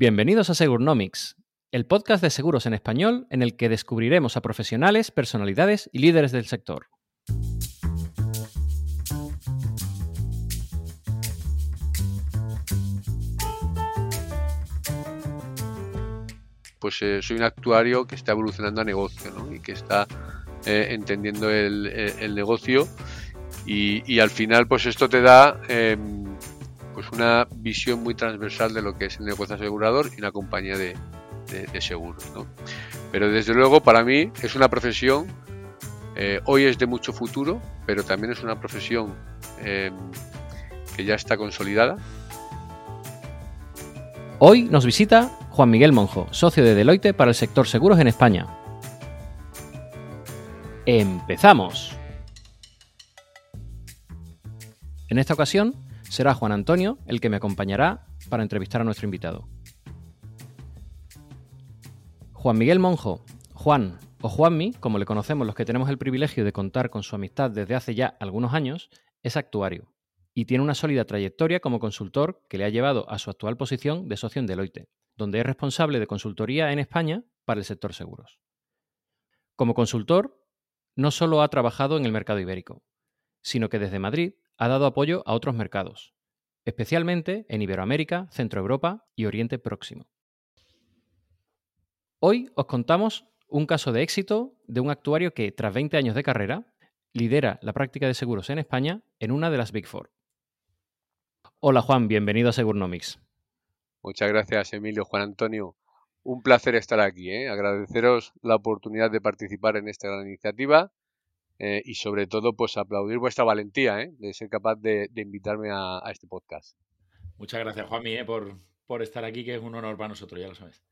Bienvenidos a Segurnomics, el podcast de seguros en español en el que descubriremos a profesionales, personalidades y líderes del sector. Pues eh, soy un actuario que está evolucionando a negocio ¿no? y que está eh, entendiendo el, el negocio y, y al final pues esto te da em, pues una visión muy transversal de lo que es el negocio asegurador y una compañía de, seguros. ¿no? Pero desde luego para mí es una profesión, eh, hoy es de mucho futuro, pero también es una profesión em, que ya está consolidada Hoy nos visita Juan Miguel Monjo, socio de Deloitte para el sector seguros en España. ¡Empezamos! En esta ocasión será Juan Antonio el que me acompañará para entrevistar a nuestro invitado. Juan Miguel Monjo, Juan o Juanmi, como le conocemos los que tenemos el privilegio de contar con su amistad desde hace ya algunos años, es actuario y tiene una sólida trayectoria como consultor que le ha llevado a su actual posición de socio en Deloitte, donde es responsable de consultoría en España para el sector seguros. Como consultor, no solo ha trabajado en el mercado ibérico, sino que desde Madrid ha dado apoyo a otros mercados, especialmente en Iberoamérica, Centroeuropa y Oriente Próximo. Hoy os contamos un caso de éxito de un actuario que, tras 20 años de carrera, lidera la práctica de seguros en España en una de las Big Four. Hola Juan, bienvenido a Segurnomics. Muchas gracias, Emilio, Juan Antonio. Un placer estar aquí. ¿eh? Agradeceros la oportunidad de participar en esta gran iniciativa eh, y sobre todo, pues aplaudir vuestra valentía ¿eh? de ser capaz de, de invitarme a, a este podcast. Muchas gracias, Juanmi, eh, por, por estar aquí, que es un honor para nosotros, ya lo sabes.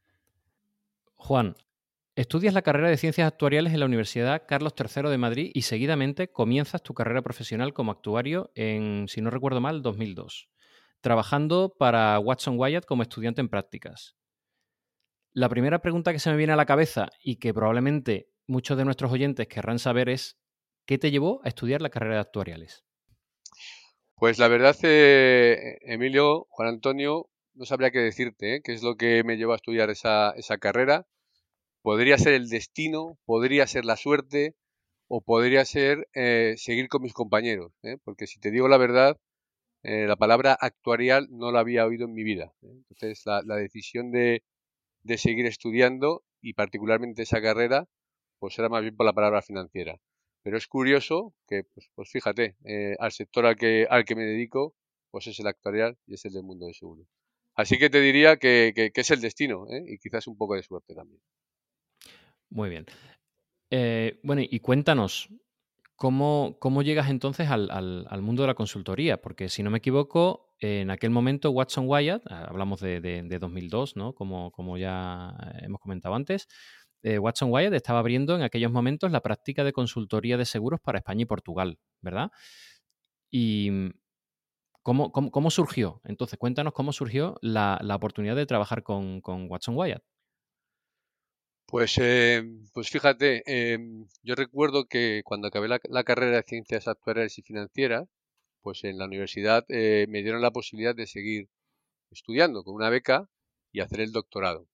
Juan, estudias la carrera de Ciencias Actuariales en la Universidad Carlos III de Madrid y seguidamente comienzas tu carrera profesional como actuario en, si no recuerdo mal, 2002, trabajando para Watson Wyatt como estudiante en prácticas. La primera pregunta que se me viene a la cabeza y que probablemente muchos de nuestros oyentes querrán saber es, ¿qué te llevó a estudiar la carrera de actuariales? Pues la verdad, eh, Emilio, Juan Antonio, no sabría qué decirte, ¿eh? qué es lo que me llevó a estudiar esa, esa carrera. Podría ser el destino, podría ser la suerte o podría ser eh, seguir con mis compañeros, ¿eh? porque si te digo la verdad, eh, la palabra actuarial no la había oído en mi vida. Entonces, la, la decisión de, de seguir estudiando y particularmente esa carrera, pues era más bien por la palabra financiera. Pero es curioso que, pues, pues fíjate, eh, al sector al que, al que me dedico, pues es el actuarial y es el del mundo de seguro. Así que te diría que, que- es el destino ¿eh? y quizás un poco de suerte también. Muy bien. Eh, bueno, y cuéntanos, ¿cómo, cómo llegas entonces al, al- mundo de la consultoría? Porque si no me equivoco, en aquel momento Watson Wyatt, hablamos de, de- de 2002, ¿no? Como, como ya hemos comentado antes, eh, Watson Wyatt estaba abriendo en aquellos momentos la práctica de consultoría de seguros para España y Portugal, ¿verdad? Y mm, ¿cómo, cómo- cómo surgió? Entonces, cuéntanos cómo surgió la, la oportunidad de trabajar con, con Watson Wyatt. Pues, eh, pues fíjate, em, yo recuerdo que cuando acabé la, carrera de Ciencias Actuariales y Financieras, pues en la universidad eh, me dieron la posibilidad de seguir estudiando con una beca y hacer el doctorado.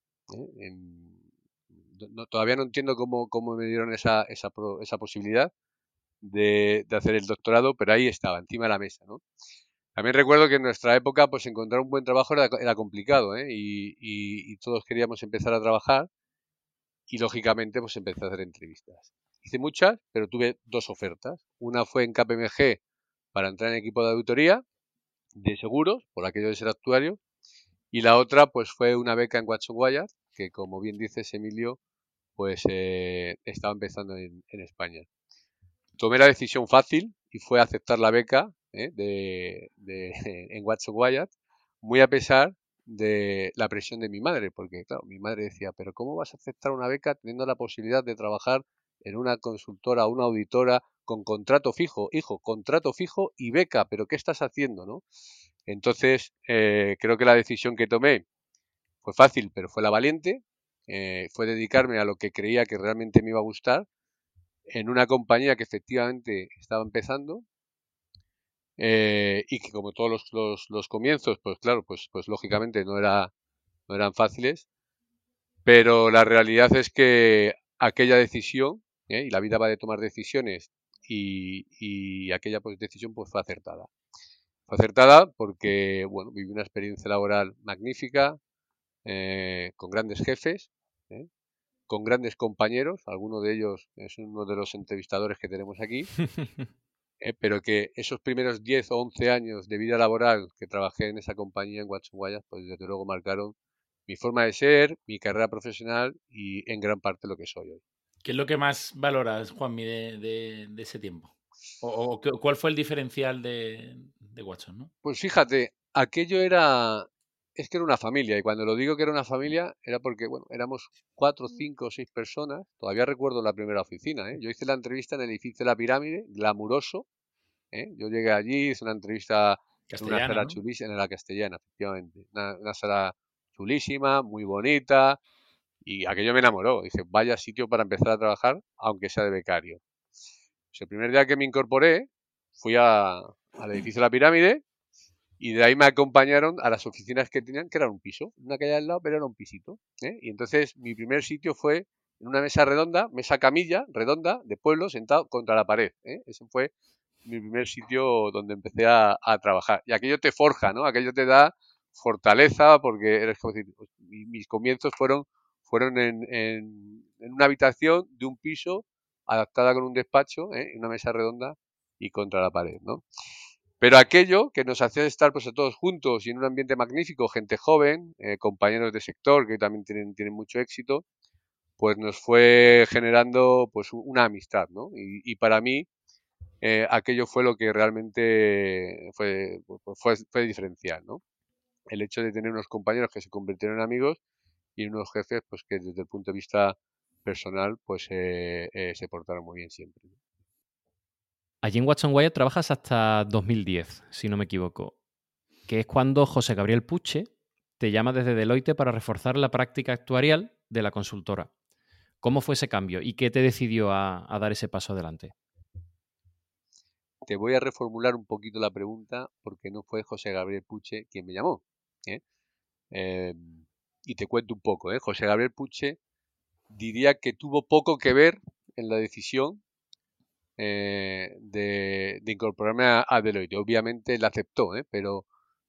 No- todavía no entiendo cómo, cómo me dieron esa, esa, esa posibilidad de, de hacer el doctorado, pero ahí estaba, encima de la mesa, ¿no? También recuerdo que en nuestra época, pues encontrar un buen trabajo era, complicado, ¿eh? Y todos queríamos empezar a trabajar y lógicamente pues empecé a hacer entrevistas. Hice muchas, pero tuve dos ofertas. Una fue en KPMG para entrar en equipo de auditoría de seguros, por aquello de ser actuario, y la otra pues fue una beca en Watson Wyatt, que como bien dices Emilio, pues eh, estaba empezando en, España. Tomé la decisión fácil y fue aceptar la beca ¿eh? de- en Watson Wyatt, muy a pesar de la presión de mi madre, porque claro, mi madre decía, pero ¿cómo vas a aceptar una beca teniendo la posibilidad de trabajar en una consultora, una auditora con contrato fijo? Hijo, contrato fijo y beca, pero ¿qué estás haciendo, no? Entonces, eh, creo que la decisión que tomé fue fácil, pero fue la valiente, eh, fue dedicarme a lo que creía que realmente me iba a gustar en una compañía que efectivamente estaba empezando eh, y que como todos los, los, comienzos, pues claro, pues, pues lógicamente no era, no eran fáciles, pero la realidad es que aquella decisión, ¿eh? y la vida va de tomar decisiones, y, aquella pues, decisión pues, fue acertada. Fue acertada porque, bueno, viví una experiencia laboral magnífica, eh, con grandes jefes, ¿eh? con grandes compañeros, alguno de ellos es uno de los entrevistadores que tenemos aquí, pero que esos primeros 10 o 11 años de vida laboral que trabajé en esa compañía en Watson Guayas, pues desde luego marcaron mi forma de ser, mi carrera profesional y en gran parte lo que soy hoy. ¿Qué es lo que más valoras, Juanmi, de, de, ese tiempo? ¿O, cuál fue el diferencial de, de Watson? ¿no? Pues fíjate, aquello era, es que era una familia, y cuando lo digo que era una familia, era porque, bueno, éramos cuatro, cinco o seis personas. Todavía recuerdo la primera oficina, ¿eh? Yo hice la entrevista en el edificio de la pirámide, glamuroso. ¿eh? Yo llegué allí, hice una entrevista en una sala chulísima, en la castellana, efectivamente. Una, sala chulísima, muy bonita, y aquello me enamoró. Dice, vaya sitio para empezar a trabajar, aunque sea de becario. Pues el primer día que me incorporé, fui al edificio de la pirámide y de ahí me acompañaron a las oficinas que tenían, que eran un piso, una calle al lado, pero era un pisito. ¿eh? Y entonces mi primer sitio fue en una mesa redonda, mesa camilla, redonda, de pueblo, sentado contra la pared. ¿eh? Ese fue mi primer sitio donde empecé a, trabajar. Y aquello te forja, ¿no? Aquello te da fortaleza, porque eres como decir, pues, mis comienzos fueron, fueron en, en, una habitación de un piso, adaptada con un despacho, ¿eh? en una mesa redonda y contra la pared, ¿no? Pero aquello que nos hacía estar pues todos juntos y en un ambiente magnífico, gente joven, eh, compañeros de sector que también tienen, mucho éxito, pues nos fue generando pues una amistad, ¿no? Y, para mí eh, aquello fue lo que realmente fue, fue, fue diferencial, ¿no? El hecho de tener unos compañeros que se convirtieron en amigos y unos jefes pues que desde el punto de vista personal pues eh, se portaron muy bien siempre. Allí en Watson Wyatt trabajas hasta 2010, si no me equivoco, que es cuando José Gabriel Puche te llama desde Deloitte para reforzar la práctica actuarial de la consultora. ¿Cómo fue ese cambio y qué te decidió a, dar ese paso adelante? Te voy a reformular un poquito la pregunta porque no fue José Gabriel Puche quien me llamó. ¿eh? Em, y te cuento un poco. ¿eh? José Gabriel Puche diría que tuvo poco que ver en la decisión eh, de, incorporarme a, Deloitte. Obviamente él aceptó, ¿eh? pero,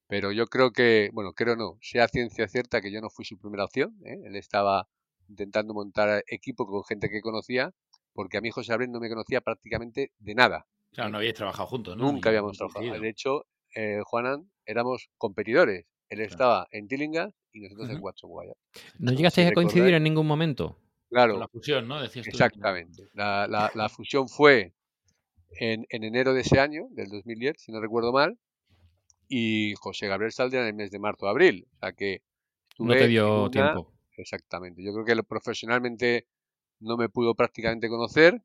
pero yo creo que, bueno, creo no, sea ciencia cierta que yo no fui su primera opción. ¿eh? Él estaba intentando montar equipo con gente que conocía, porque a mí José Abril no me conocía prácticamente de nada. Claro, no habíais trabajado juntos, ¿no? Nunca habíamos trabajado. De hecho, Juanan éramos competidores. Él estaba en Tillinghast y nosotros en. ¿No llegasteis a coincidir en ningún momento? Claro. la fusión, ¿no? exactamente. La, la, fusión fue en, en, enero de ese año, del 2010, si no recuerdo mal, y José Gabriel saldría en el mes de marzo abril. O sea que. No te dio tiempo. Exactamente. Yo creo que profesionalmente no me pudo prácticamente conocer.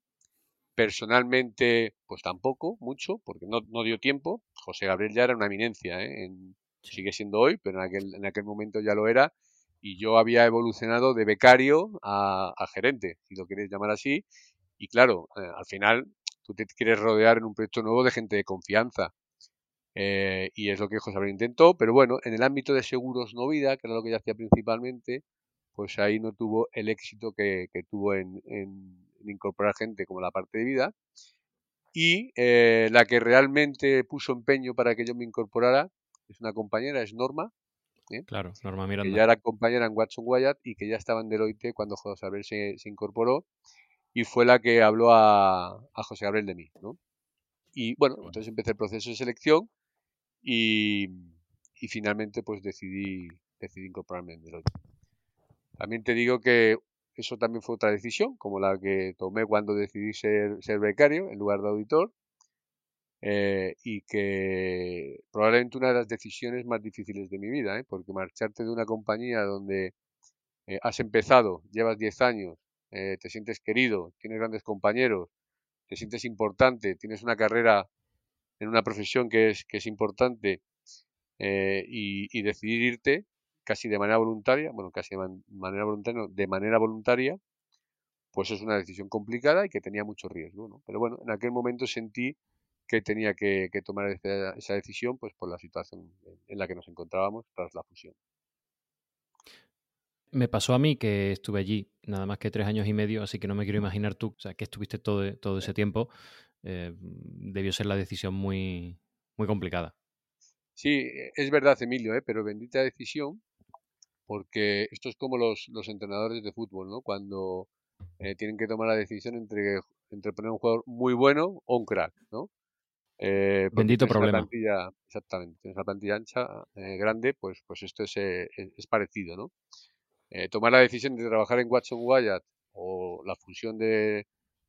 Personalmente, pues tampoco, mucho, porque no, no dio tiempo. José Gabriel ya era una eminencia, ¿eh? en, sigue siendo hoy, pero en aquel, en aquel momento ya lo era y yo había evolucionado de becario a, gerente, si lo quieres llamar así. Y claro, eh, al final tú te quieres rodear en un proyecto nuevo de gente de confianza. Eh, y es lo que José Abril intentó, pero bueno, en el ámbito de seguros no vida, que era lo que yo hacía principalmente, pues ahí no tuvo el éxito que, tuvo en, incorporar gente como la parte de vida. Y eh, la que realmente puso empeño para que yo me incorporara es una compañera, es Norma, ¿eh? Claro, Norma Miranda. Que ya era compañera en Watson Wyatt y que ya estaba en Deloitte cuando José Gabriel se, incorporó y fue la que habló a, José Gabriel de mí, ¿no? Y bueno, entonces empecé el proceso de selección y, finalmente pues decidí, decidí incorporarme en Deloitte. También te digo que eso también fue otra decisión, como la que tomé cuando decidí ser, ser becario en lugar de auditor. Eh, y que probablemente una de las decisiones más difíciles de mi vida, ¿eh? porque marcharte de una compañía donde eh, has empezado, llevas 10 años, te sientes querido, tienes grandes compañeros, te sientes importante, tienes una carrera en una profesión que es, que es importante y, decidir irte casi de manera voluntaria, bueno, casi de manera voluntaria, de manera voluntaria, pues es una decisión complicada y que tenía mucho riesgo, ¿no? Pero bueno, en aquel momento sentí que tenía que, tomar esa, decisión pues por la situación en la que nos encontrábamos tras la fusión. Me pasó a mí que estuve allí nada más que tres años y medio, así que no me quiero imaginar tú, o sea, que estuviste todo, todo ese tiempo. Eh, debió ser la decisión muy, muy complicada. Sí, es verdad, Emilio, ¿eh? pero bendita decisión, porque esto es como los, los entrenadores de fútbol, ¿no? Cuando eh, tienen que tomar la decisión entre, entre poner un jugador muy bueno o un crack, ¿no? Eh, Bendito problema. Plantilla, exactamente, en esa plantilla ancha, eh, grande, pues, pues esto es, es parecido, ¿no? tomar la decisión de trabajar en Watson Wyatt o la fusión de,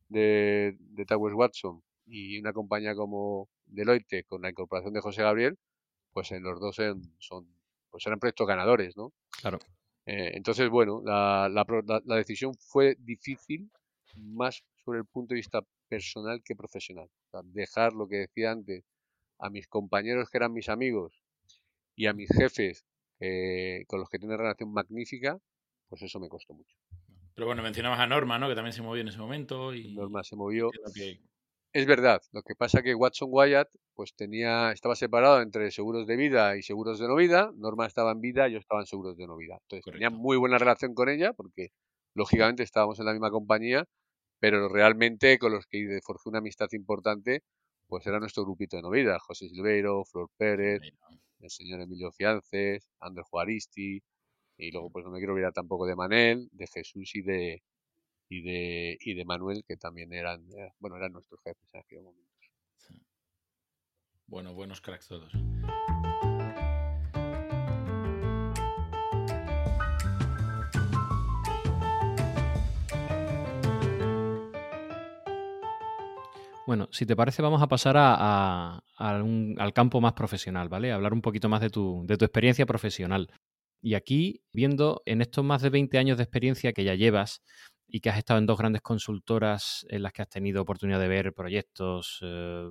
de, de Towers Watson y una compañía como Deloitte con la incorporación de José Gabriel, pues en los dos son, pues eran proyectos ganadores, ¿no? Claro. Eh, entonces, bueno, la, la, decisión fue difícil más sobre el punto de vista personal que profesional. Dejar lo que decía antes a mis compañeros que eran mis amigos y a mis jefes con los que una relación magnífica, pues eso me costó mucho. Pero bueno, mencionabas a Norma, ¿no? Que también se movió en ese momento. Y... Norma se movió. Es verdad, lo que pasa que Watson Wyatt pues tenía, estaba separado entre seguros de vida y seguros de no vida. Norma estaba en vida, yo estaba en seguros de no vida. Entonces tenía muy buena relación con ella porque lógicamente estábamos en la misma compañía, pero realmente con los que forjé una amistad importante, pues era nuestro grupito de no vida. José Silveiro, Flor Pérez, el señor Emilio Fiances, Andrés Juaristi, y luego pues no me quiero olvidar tampoco de Manel, de Jesús y de, y de, y de Manuel, que también eran, eh, bueno, eran nuestros jefes en aquel momento. Bueno, buenos cracks todos. Bueno, si te parece, vamos a pasar a, al campo más profesional, ¿vale? hablar un poquito más de tu, de tu experiencia profesional. Y aquí, viendo en estos más de 20 años de experiencia que ya llevas, y que has estado en dos grandes consultoras en las que has tenido oportunidad de ver proyectos eh,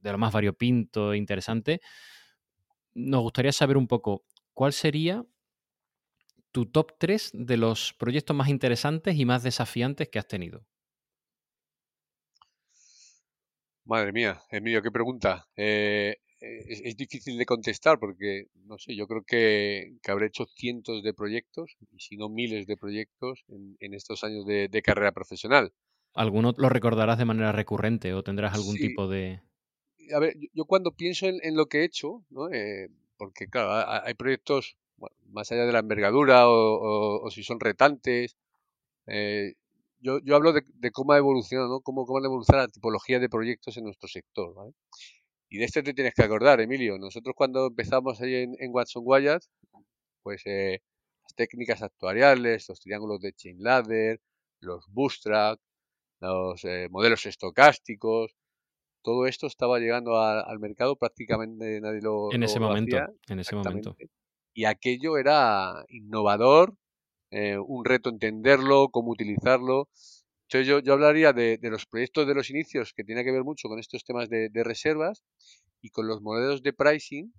de lo más variopinto e interesante, nos gustaría saber un poco cuál sería tu top 3 de los proyectos más interesantes y más desafiantes que has tenido. Madre mía, Emilio, qué pregunta. Eh, es, difícil de contestar porque, no sé, yo creo que, habré hecho cientos de proyectos, y si no miles de proyectos en, estos años de, carrera profesional. ¿Alguno lo recordarás de manera recurrente o tendrás algún tipo de...? A ver, yo, cuando pienso en, lo que he hecho, ¿no? Eh, porque claro, hay proyectos más allá de la envergadura o, si son retantes, eh, yo, yo, hablo de, cómo ha evolucionado, ¿no? Cómo, cómo ha evolucionado la tipología de proyectos en nuestro sector, ¿vale? Y de este te tienes que acordar, Emilio. Nosotros cuando empezamos ahí en, Watson Wyatt, pues eh, las técnicas actuariales, los triángulos de chain ladder, los bootstrap, los eh, modelos estocásticos, todo esto estaba llegando al mercado, prácticamente nadie lo En ese momento, hacía, en ese momento. Y aquello era innovador, eh, un reto entenderlo, cómo utilizarlo. Entonces yo, yo hablaría de, los proyectos de los inicios que tiene que ver mucho con estos temas de, reservas y con los modelos de pricing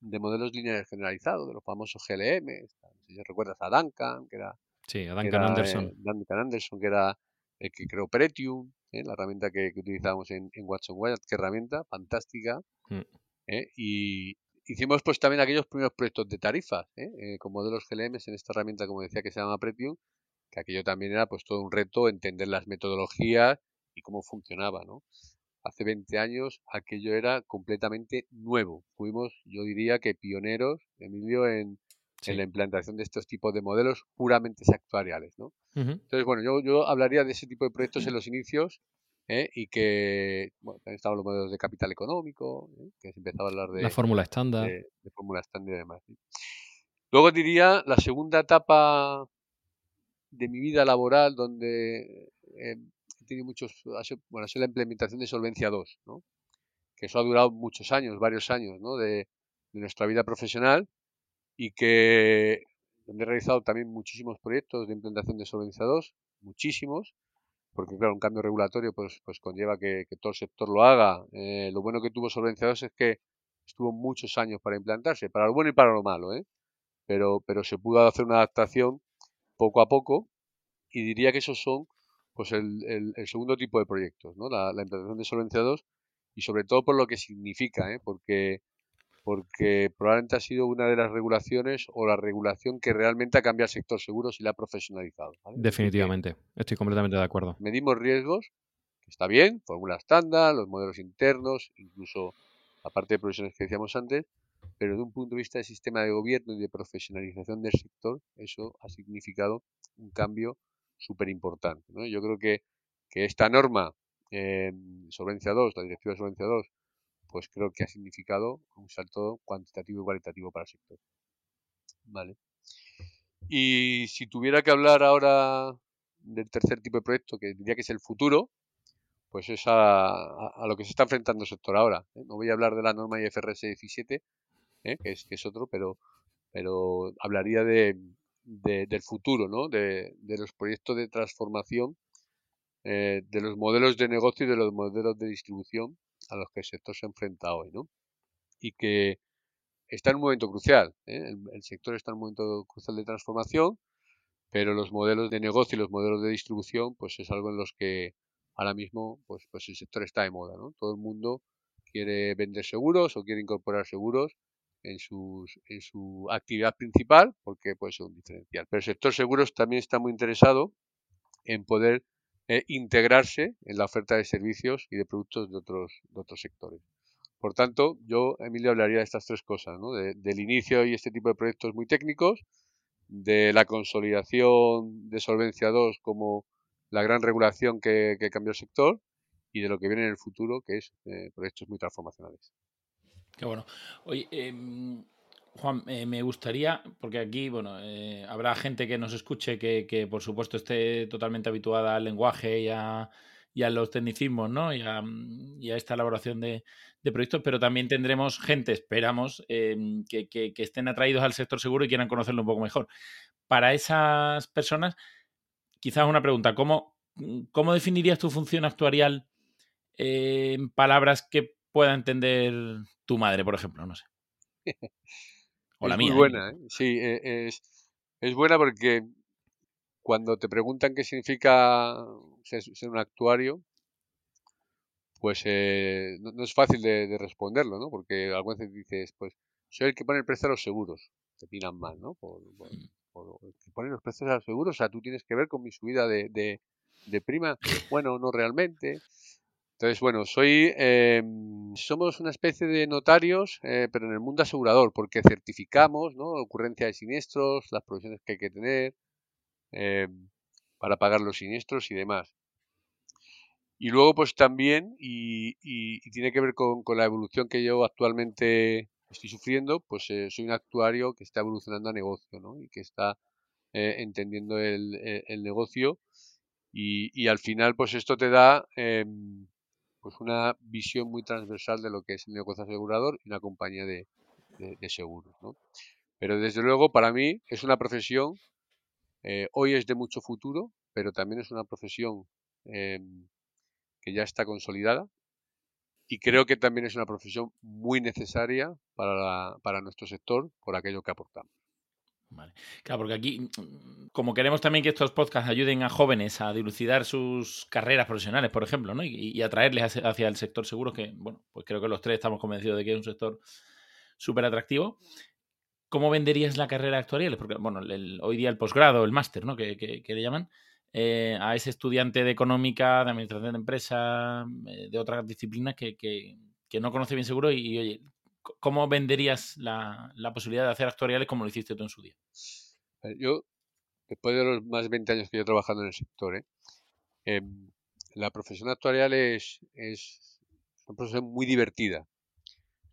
de modelos lineales generalizados, de los famosos GLM. Si recuerdas a Duncan, que era... Sí, a Duncan Anderson. Eh, Duncan Anderson, que era el que creó Pretium, ¿eh? la herramienta que, utilizamos en, Watson Wyatt. Qué herramienta, fantástica. Mm. ¿eh? Y hicimos pues también aquellos primeros proyectos de tarifas, con modelos GLM en esta herramienta, como decía, que se llama Pretium, que aquello también era pues todo un reto entender las metodologías y cómo funcionaba, ¿no? Hace 20 años aquello era completamente nuevo. Fuimos, yo diría que pioneros, Emilio, en, la implantación de estos tipos de modelos puramente actuariales, ¿no? Entonces, bueno, yo, yo hablaría de ese tipo de proyectos en los inicios ¿eh? y que, bueno, también estaban los modelos de capital económico, ¿eh? que se empezaba a hablar de... La fórmula estándar. De, fórmula estándar y demás. Luego diría la segunda etapa de mi vida laboral donde eh, he tenido muchos, bueno, ha sido la implementación de Solvencia 2, ¿no? que eso ha durado muchos años, varios años ¿no? de, nuestra vida profesional y que donde he realizado también muchísimos proyectos de implementación de Solvencia 2, muchísimos, porque claro, un cambio regulatorio pues, pues conlleva que, todo el sector lo haga. Eh, lo bueno que tuvo Solvencia 2 es que estuvo muchos años para implantarse, para lo bueno y para lo malo, ¿eh? pero, pero se pudo hacer una adaptación poco a poco y diría que esos son pues el, el, segundo tipo de proyectos, ¿no? la, implantación de Solvencia 2 y sobre todo por lo que significa, ¿eh? porque porque probablemente ha sido una de las regulaciones o la regulación que realmente ha cambiado el sector seguros y la ha profesionalizado. Definitivamente, estoy completamente de acuerdo. Medimos riesgos, que está bien, fórmula estándar, los modelos internos, incluso la parte de provisiones que decíamos antes, pero de un punto de vista de sistema de gobierno y de profesionalización del sector, eso ha significado un cambio súper importante. Yo creo que, que esta norma, eh, Solvencia 2, la Directiva Solvencia 2, pues creo que ha significado un salto cuantitativo y cualitativo para el sector. Vale. Y si tuviera que hablar ahora del tercer tipo de proyecto, que diría que es el futuro, pues es a, lo que se está enfrentando el sector ahora. ¿eh? No voy a hablar de la norma IFRS 17, ¿eh? que, es, que es otro, pero, pero hablaría de, del futuro, ¿no? de, los proyectos de transformación, eh, de los modelos de negocio y de los modelos de distribución a los que el sector se enfrenta hoy, ¿no? Y que está en un momento crucial. ¿eh? El, sector está en un momento crucial de transformación, pero los modelos de negocio y los modelos de distribución, pues es algo en los que ahora mismo, pues, pues el sector está de moda, ¿no? Todo el mundo quiere vender seguros o quiere incorporar seguros en, sus, en su actividad principal porque puede ser un diferencial. Pero el sector seguros también está muy interesado en poder eh, integrarse en la oferta de servicios y de productos de otros, de sectores. Por tanto, yo, Emilio, hablaría de estas tres cosas, ¿no? del inicio y este tipo de proyectos muy técnicos, de la consolidación de Solvencia 2 como la gran regulación que, cambió el sector y de lo que viene en el futuro, que es eh, proyectos muy transformacionales. Qué bueno. Em, Juan, eh, me gustaría, porque aquí, bueno, eh, habrá gente que nos escuche que, por supuesto esté totalmente habituada al lenguaje y a, los tecnicismos, ¿no? Y a, esta elaboración de, proyectos, pero también tendremos gente, esperamos, em, que, estén atraídos al sector seguro y quieran conocerlo un poco mejor. Para esas personas, quizás una pregunta, ¿cómo, cómo definirías tu función actuarial en palabras que pueda entender tu madre, por ejemplo? No sé. es Muy ¿eh? buena, ¿eh? sí, e, es, es, buena porque cuando te preguntan qué significa ser, un actuario, pues eh, no, es fácil de, responderlo, ¿no? Porque algunas veces dices, pues soy el que pone el precio a los seguros, te miran mal, ¿no? Por, mm. el que pone los precios a los seguros, o sea, tú tienes que ver con mi subida de, de, de prima. Bueno, no realmente. Entonces, bueno, soy, em, somos una especie de notarios, eh, pero en el mundo asegurador, porque certificamos, ¿no? Ocurrencia de siniestros, las provisiones que hay que tener em, para pagar los siniestros y demás. Y luego, pues también, y, tiene que ver con, la evolución que yo actualmente estoy sufriendo, pues eh, soy un actuario que está evolucionando a negocio, ¿no? Y que está eh, entendiendo el, negocio. Y, y, al final, pues esto te da em, pues una visión muy transversal de lo que es el negocio asegurador y una compañía de, seguros. ¿no? Pero desde luego para mí es una profesión, eh, hoy es de mucho futuro, pero también es una profesión em, que ya está consolidada y creo que también es una profesión muy necesaria para, para nuestro sector por aquello que aportamos. Vale. Claro, porque aquí, mm, como queremos también que estos podcasts ayuden a jóvenes a dilucidar sus carreras profesionales, por ejemplo, ¿no? y, atraerles hacia, el sector seguro, que, bueno, pues creo que los tres estamos convencidos de que es un sector súper atractivo. ¿Cómo venderías la carrera actuarial? Porque, bueno, hoy día el posgrado, el máster, ¿no? Que, le llaman, eh, a ese estudiante de económica, de administración de empresa, eh, de otras disciplinas que, no conoce bien seguro y, oye, ¿cómo venderías la, posibilidad de hacer actuariales como lo hiciste tú en su día? Yo, después de los más de 20 años que yo trabajando en el sector, ¿eh? em, la profesión actuarial es, una profesión muy divertida,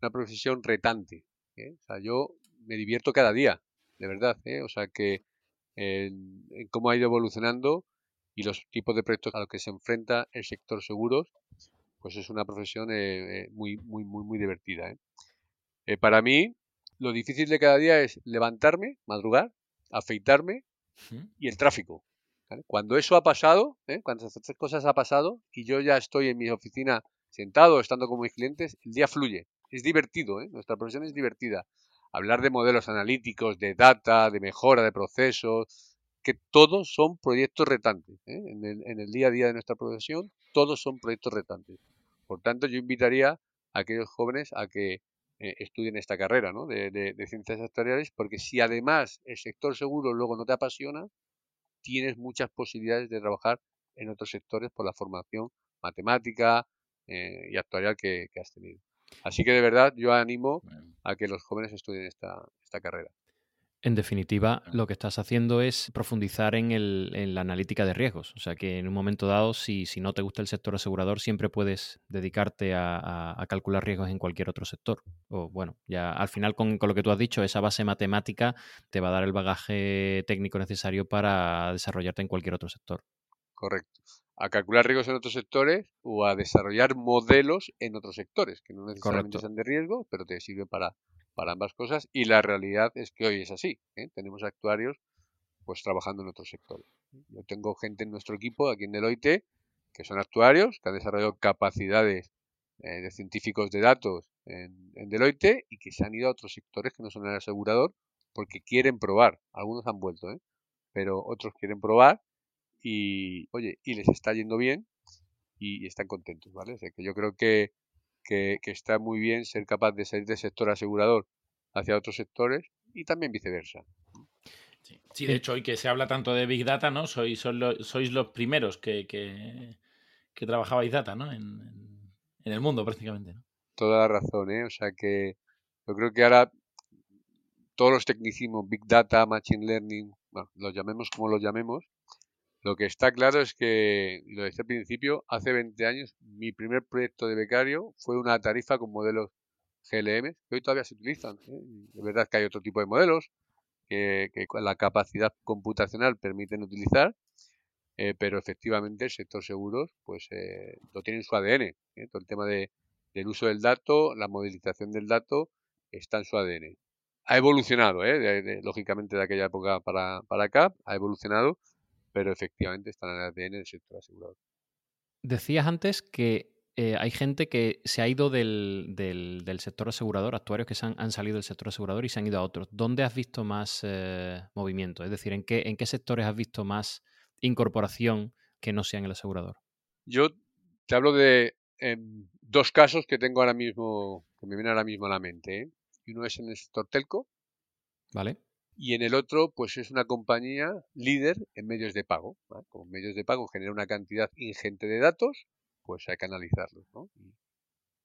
una profesión retante. ¿eh? O sea, yo me divierto cada día, de verdad. ¿eh? O sea, que en, cómo ha ido evolucionando y los tipos de proyectos a los que se enfrenta el sector seguros, pues es una profesión muy, muy, muy, muy divertida. Eh, para mí, lo difícil de cada día es levantarme, madrugar, afeitarme y el tráfico. Cuando eso ha pasado, ¿eh? cuando esas tres cosas ha pasado y yo ya estoy en mi oficina sentado, estando con mis clientes, el día fluye. Es divertido, ¿eh? nuestra profesión es divertida. Hablar de modelos analíticos, de data, de mejora de procesos, que todos son proyectos retantes. En el, en, el, día a día de nuestra profesión, todos son proyectos retantes. Por tanto, yo invitaría a aquellos jóvenes a que eh, estudien esta carrera ¿no? de, de, ciencias actuariales, porque si además el sector seguro luego no te apasiona, tienes muchas posibilidades de trabajar en otros sectores por la formación matemática eh, y actuarial que, has tenido. Así que de verdad yo animo a que los jóvenes estudien esta, esta carrera. En definitiva, lo que estás haciendo es profundizar en, la analítica de riesgos. O sea que en un momento dado, si, no te gusta el sector asegurador, siempre puedes dedicarte a, calcular riesgos en cualquier otro sector. O bueno, ya al final con, lo que tú has dicho, esa base matemática te va a dar el bagaje técnico necesario para desarrollarte en cualquier otro sector. Correcto. A calcular riesgos en otros sectores o a desarrollar modelos en otros sectores, que no necesariamente sean de riesgo, pero te sirve para para ambas cosas y la realidad es que hoy es así. ¿eh? Tenemos actuarios pues trabajando en otros sectores. Yo tengo gente en nuestro equipo aquí en Deloitte que son actuarios, que han desarrollado capacidades eh, de científicos de datos en, Deloitte y que se han ido a otros sectores que no son el asegurador porque quieren probar. Algunos han vuelto, ¿eh? pero otros quieren probar y, oye, y les está yendo bien y, están contentos, ¿vale? O sea que yo creo que que, está muy bien ser capaz de salir del sector asegurador hacia otros sectores y también viceversa. Sí, de hecho, hoy que se habla tanto de Big Data, ¿no? Sois, sois los primeros que, que, trabajabais data, ¿no? En, el mundo prácticamente, ¿no? Toda la razón, ¿eh? O sea que yo creo que ahora todos los tecnicismos, Big Data, Machine Learning, bueno, los llamemos como los llamemos, lo que está claro es que, lo decía al principio, hace 20 años mi primer proyecto de becario fue una tarifa con modelos GLM, que hoy todavía se utilizan. ¿eh? Es verdad que hay otro tipo de modelos que, la capacidad computacional permiten utilizar, eh, pero efectivamente el sector seguros pues eh, lo tiene en su ADN. Todo el tema de, del uso del dato, la modelización del dato, está en su ADN. Ha evolucionado, lógicamente de aquella época para, para acá, ha evolucionado, pero efectivamente están en el ADN del sector asegurador. Decías antes que eh, hay gente que se ha ido del, sector asegurador, actuarios que han, han, salido del sector asegurador y se han ido a otros. ¿Dónde has visto más eh, movimiento? Es decir, ¿en qué, ¿en qué sectores has visto más incorporación que no sea en el asegurador? Yo te hablo de em, dos casos que tengo ahora mismo, que me vienen ahora mismo a la mente. ¿eh? Uno es en el sector telco. Vale y en el otro pues es una compañía líder en medios de pago. Como medios de pago genera una cantidad ingente de datos, pues hay que analizarlos.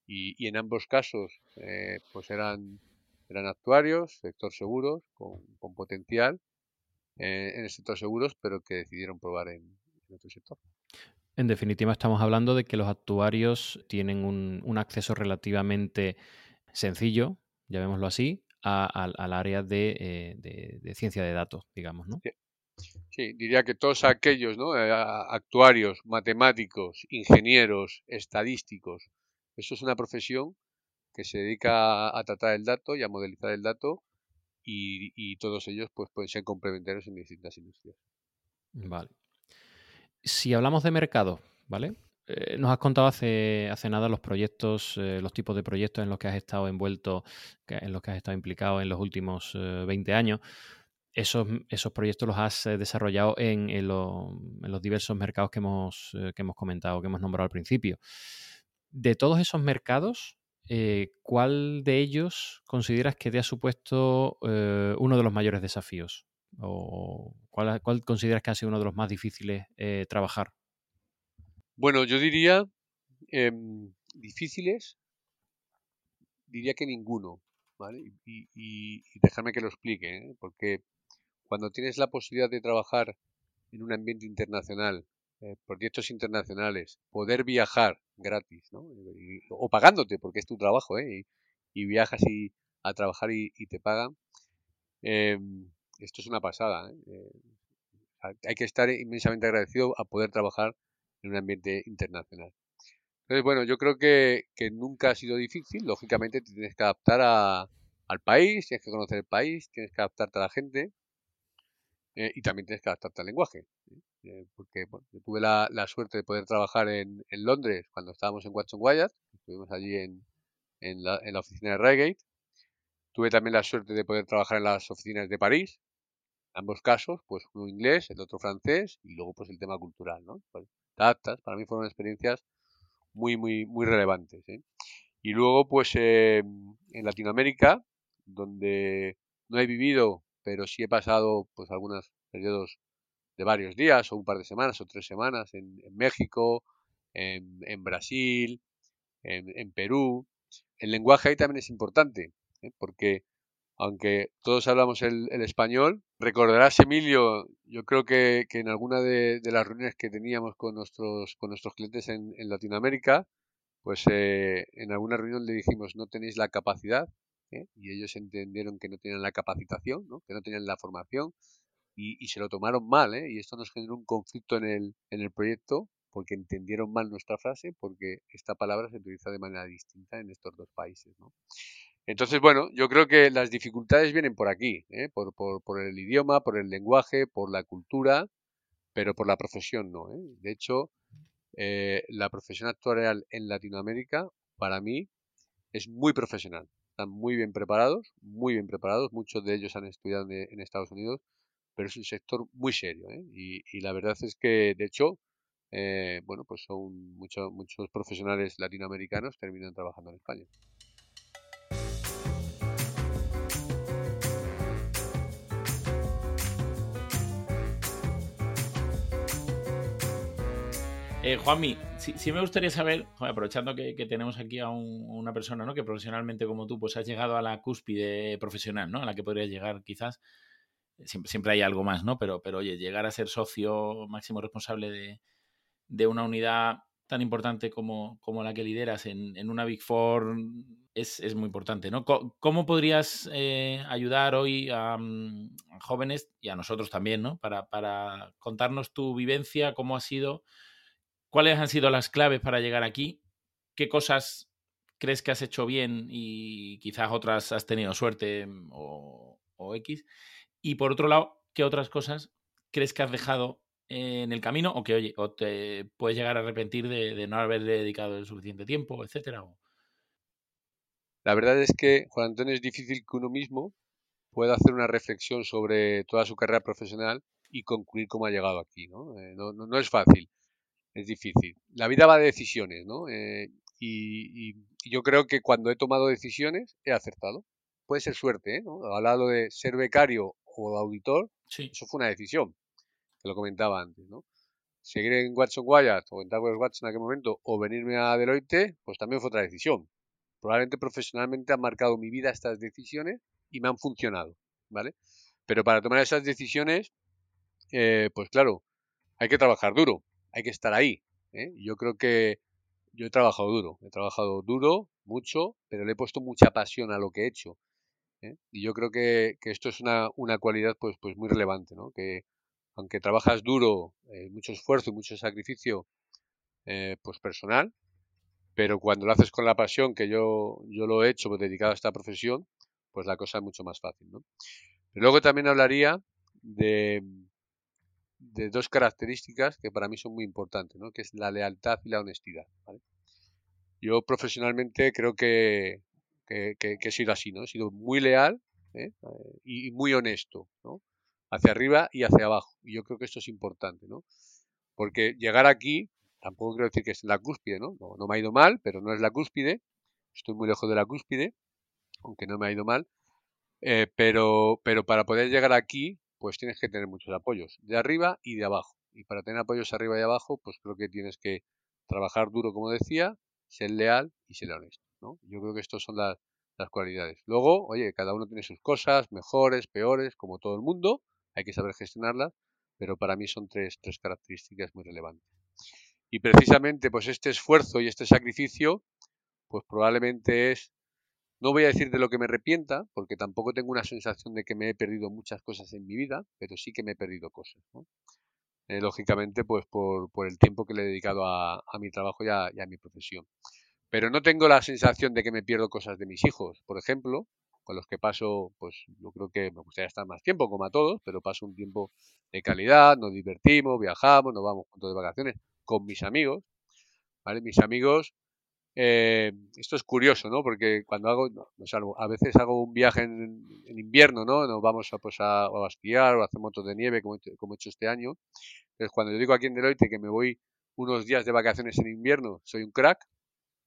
Y, en ambos casos eh, pues eran, eran actuarios, sector seguros, con, potencial eh, en el sector seguros, pero que decidieron probar en, otro sector. En definitiva, estamos hablando de que los actuarios tienen un, un acceso relativamente sencillo, llamémoslo así, al área eh, de, ciencia de datos, digamos, ¿no? Sí. diría que todos aquellos ¿no? Eh, actuarios, matemáticos, ingenieros, estadísticos, eso es una profesión que se dedica a, tratar el dato y a modelizar el dato y, todos ellos pues, pueden ser complementarios en distintas industrias. Vale. Si hablamos de mercado, ¿vale? Eh, nos has contado hace, hace nada los proyectos, eh, los tipos de proyectos en los que has estado envuelto, en los que has estado implicado en los últimos 20 eh, años. Esos, esos, proyectos los has desarrollado en, los diversos mercados que hemos, que hemos comentado, que hemos nombrado al principio. De todos esos mercados, ¿cuál de ellos consideras que te ha supuesto uno de los mayores desafíos? ¿O cuál, cuál, consideras que ha sido uno de los más difíciles trabajar bueno, yo diría em, difíciles, diría que ninguno, ¿vale? Y, y, déjame que lo explique, ¿eh? porque cuando tienes la posibilidad de trabajar en un ambiente internacional, eh, proyectos internacionales, poder viajar gratis, ¿no? o pagándote, porque es tu trabajo, ¿eh? Y, viajas y, a trabajar y, te pagan. Em, esto es una pasada. ¿eh? hay que estar inmensamente agradecido a poder trabajar en un ambiente internacional. Entonces, bueno, yo creo que, nunca ha sido difícil. Lógicamente, te tienes que adaptar al país, tienes que conocer el país, tienes que adaptarte a la gente eh, y también tienes que adaptarte al lenguaje. ¿eh? Porque bueno, yo tuve la, suerte de poder trabajar en, Londres cuando estábamos en Watson Wyatt, estuvimos allí en, en, la, en la oficina de Reigate. Tuve también la suerte de poder trabajar en las oficinas de París, ambos casos, pues uno inglés, el otro francés y luego pues el tema cultural, ¿no? Pues, para mí fueron experiencias muy, muy, muy relevantes. ¿eh? Y luego, pues en Latinoamérica, donde no he vivido, pero sí he pasado pues algunos periodos de varios días, o un par de semanas, o tres semanas, en, México, en, Brasil, en, Perú. El lenguaje ahí también es importante, ¿eh? porque aunque todos hablamos el, español, recordarás, Emilio, yo creo que, en alguna de, las reuniones que teníamos con nuestros, con nuestros clientes en, Latinoamérica, pues eh, en alguna reunión le dijimos, no tenéis la capacidad, ¿eh? y ellos entendieron que no tenían la capacitación, que no tenían la formación, y, se lo tomaron mal, ¿eh? y esto nos generó un conflicto en el, en el proyecto, porque entendieron mal nuestra frase, porque esta palabra se utiliza de manera distinta en estos dos países. ¿no? Entonces, bueno, yo creo que las dificultades vienen por aquí, ¿eh? por, por, el idioma, por el lenguaje, por la cultura, pero por la profesión no. ¿eh? De hecho, eh, la profesión actuarial en Latinoamérica, para mí, es muy profesional. Están muy bien preparados, muy bien preparados. Muchos de ellos han estudiado en, Estados Unidos, pero es un sector muy serio. Y, y, la verdad es que, de hecho, bueno, pues son muchos profesionales latinoamericanos terminan trabajando en España. Eh, Juanmi, sí, me gustaría saber, aprovechando que, tenemos aquí a una persona ¿no? que profesionalmente como tú, pues has llegado a la cúspide profesional, ¿no? A la que podrías llegar quizás. Siempre, siempre hay algo más, ¿no? Pero, pero oye, llegar a ser socio máximo responsable de, una unidad tan importante como, como, la que lideras en, una Big Four es, muy importante, ¿no? ¿Cómo, podrías eh, ayudar hoy a, mm, a, jóvenes y a nosotros también, ¿no? Para, para contarnos tu vivencia, cómo ha sido ¿Cuáles han sido las claves para llegar aquí? ¿Qué cosas crees que has hecho bien y quizás otras has tenido suerte mm, o, X? Y por otro lado, ¿qué otras cosas crees que has dejado en el camino o que, oye, o te puedes llegar a arrepentir de, no haberle dedicado el suficiente tiempo, etcétera? La verdad es que, Juan Antonio, es difícil que uno mismo pueda hacer una reflexión sobre toda su carrera profesional y concluir cómo ha llegado aquí. no, eh, no es fácil es difícil. La vida va de decisiones, ¿no? Eh, y, yo creo que cuando he tomado decisiones he acertado. Puede ser suerte, ¿eh? ¿no? Hablado de ser becario o auditor, eso fue una decisión, que lo comentaba antes, ¿no? Seguir en Watson Wyatt o en Towers Watson en aquel momento o venirme a Deloitte, pues también fue otra decisión. Probablemente profesionalmente han marcado mi vida estas decisiones y me han funcionado, ¿vale? Pero para tomar esas decisiones, eh, pues claro, hay que trabajar duro hay que estar ahí. ¿eh? Yo creo que yo he trabajado duro, he trabajado duro, mucho, pero le he puesto mucha pasión a lo que he hecho. ¿eh? Y yo creo que, esto es una, cualidad pues, pues muy relevante, ¿no? que aunque trabajas duro, eh, mucho esfuerzo y mucho sacrificio pues personal, pero cuando lo haces con la pasión que yo, yo lo he hecho pues, dedicado a esta profesión, pues la cosa es mucho más fácil. ¿no? luego también hablaría de, de dos características que para mí son muy importantes, ¿no? que es la lealtad y la honestidad. Yo profesionalmente creo que, que, he sido así, ¿no? he sido muy leal ¿eh? y muy honesto, ¿no? hacia arriba y hacia abajo. Y yo creo que esto es importante, ¿no? porque llegar aquí, tampoco quiero decir que es la cúspide, ¿no? ¿no? No me ha ido mal, pero no es la cúspide, estoy muy lejos de la cúspide, aunque no me ha ido mal, eh, pero, pero para poder llegar aquí pues tienes que tener muchos apoyos, de arriba y de abajo. Y para tener apoyos arriba y abajo, pues creo que tienes que trabajar duro, como decía, ser leal y ser honesto. ¿no? Yo creo que estas son las, cualidades. Luego, oye, cada uno tiene sus cosas, mejores, peores, como todo el mundo, hay que saber gestionarlas, pero para mí son tres, tres características muy relevantes. Y precisamente, pues este esfuerzo y este sacrificio, pues probablemente es no voy a decir de lo que me arrepienta, porque tampoco tengo una sensación de que me he perdido muchas cosas en mi vida, pero sí que me he perdido cosas. Eh, lógicamente, pues por, el tiempo que le he dedicado a, mi trabajo y a, mi profesión. Pero no tengo la sensación de que me pierdo cosas de mis hijos, por ejemplo, con los que paso, pues yo creo que me gustaría estar más tiempo, como a todos, pero paso un tiempo de calidad, nos divertimos, viajamos, nos vamos juntos de vacaciones con mis amigos. Mis amigos eh, esto es curioso, ¿no? Porque cuando hago, a veces hago un viaje en, invierno, ¿no? Nos vamos a, pues a, a esquiar o a hacer motos de nieve, como, he hecho este año. Entonces, cuando yo digo aquí en Deloitte que me voy unos días de vacaciones en invierno, soy un crack,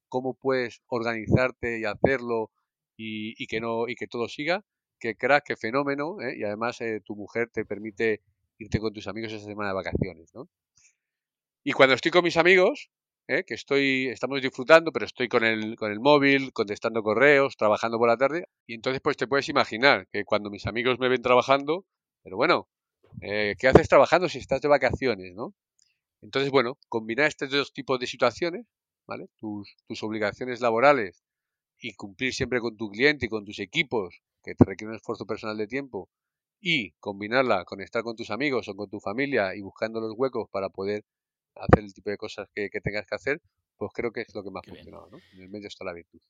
cómo puedes organizarte y hacerlo y, que no y que todo siga, que crack, que fenómeno, ¿eh? y además eh, tu mujer te permite irte con tus amigos esa semana de vacaciones, ¿no? Y cuando estoy con mis amigos, ¿eh? que estoy, estamos disfrutando, pero estoy con el, con el móvil, contestando correos, trabajando por la tarde, y entonces pues te puedes imaginar que cuando mis amigos me ven trabajando, pero bueno, ¿qué haces trabajando si estás de vacaciones, no? Entonces, bueno, combinar estos dos tipos de situaciones, ¿vale? Tus, tus obligaciones laborales y cumplir siempre con tu cliente y con tus equipos, que te requiere un esfuerzo personal de tiempo, y combinarla con estar con tus amigos o con tu familia y buscando los huecos para poder hacer el tipo de cosas que, tengas que hacer, pues creo que es lo que más ha funcionado, ¿no? En el medio está la virtud.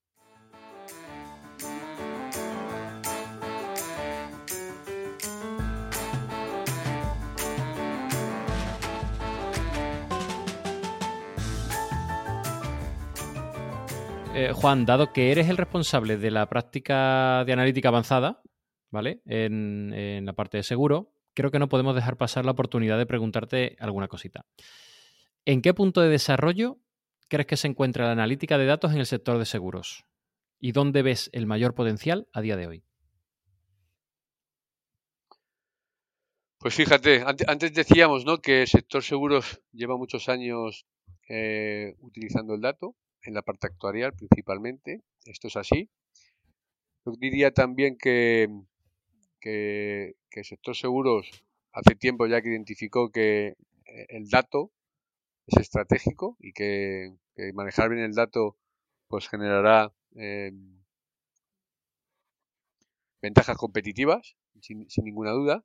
Eh, Juan, dado que eres el responsable de la práctica de analítica avanzada, ¿vale? En, la parte de seguro, creo que no podemos dejar pasar la oportunidad de preguntarte alguna cosita. ¿En qué punto de desarrollo crees que se encuentra la analítica de datos en el sector de seguros? ¿Y dónde ves el mayor potencial a día de hoy? Pues fíjate, antes decíamos ¿no? que el sector seguros lleva muchos años eh, utilizando el dato en la parte actuarial principalmente. Esto es así. Yo diría también que, que, el sector seguros hace tiempo ya que identificó que eh, el dato es estratégico y que, manejar bien el dato pues generará em, ventajas competitivas, sin, sin, ninguna duda.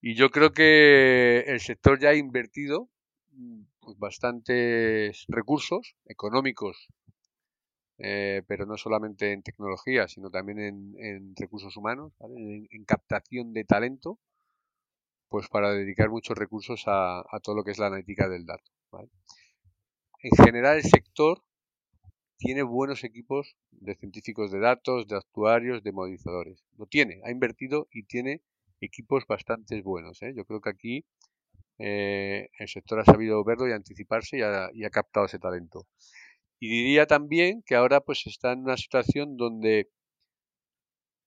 Y yo creo que el sector ya ha invertido mm, pues, bastantes recursos económicos, eh, pero no solamente en tecnología, sino también en, recursos humanos, en, captación de talento, pues para dedicar muchos recursos a, todo lo que es la analítica del dato. En general, el sector tiene buenos equipos de científicos de datos, de actuarios, de modelizadores. Lo tiene, ha invertido y tiene equipos bastante buenos. ¿eh? Yo creo que aquí eh, el sector ha sabido verlo y anticiparse y ha, captado ese talento. Y diría también que ahora pues está en una situación donde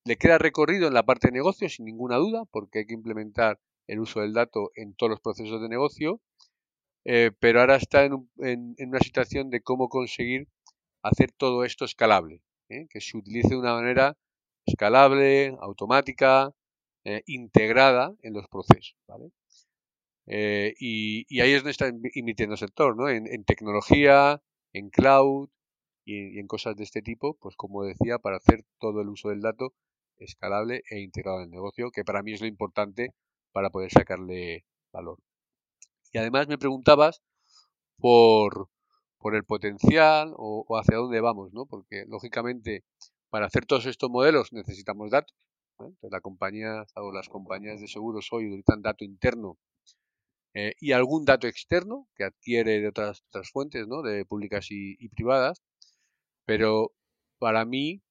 le queda recorrido en la parte de negocio sin ninguna duda, porque hay que implementar el uso del dato en todos los procesos de negocio, eh, pero ahora está en, una situación de cómo conseguir hacer todo esto escalable, ¿eh? que se utilice de una manera escalable, automática, integrada en los procesos. ¿vale? Eh, y, ahí es donde está emitiendo el sector, ¿no? En, tecnología, en cloud y, en cosas de este tipo, pues como decía, para hacer todo el uso del dato escalable e integrado en el negocio, que para mí es lo importante para poder sacarle valor. Y además me preguntabas por, por el potencial o, hacia dónde vamos, ¿no? Porque lógicamente para hacer todos estos modelos necesitamos datos. la compañía o las compañías de seguros hoy utilizan dato interno eh, y algún dato externo que adquiere de otras, otras fuentes, ¿no? de públicas y, privadas. Pero para mí,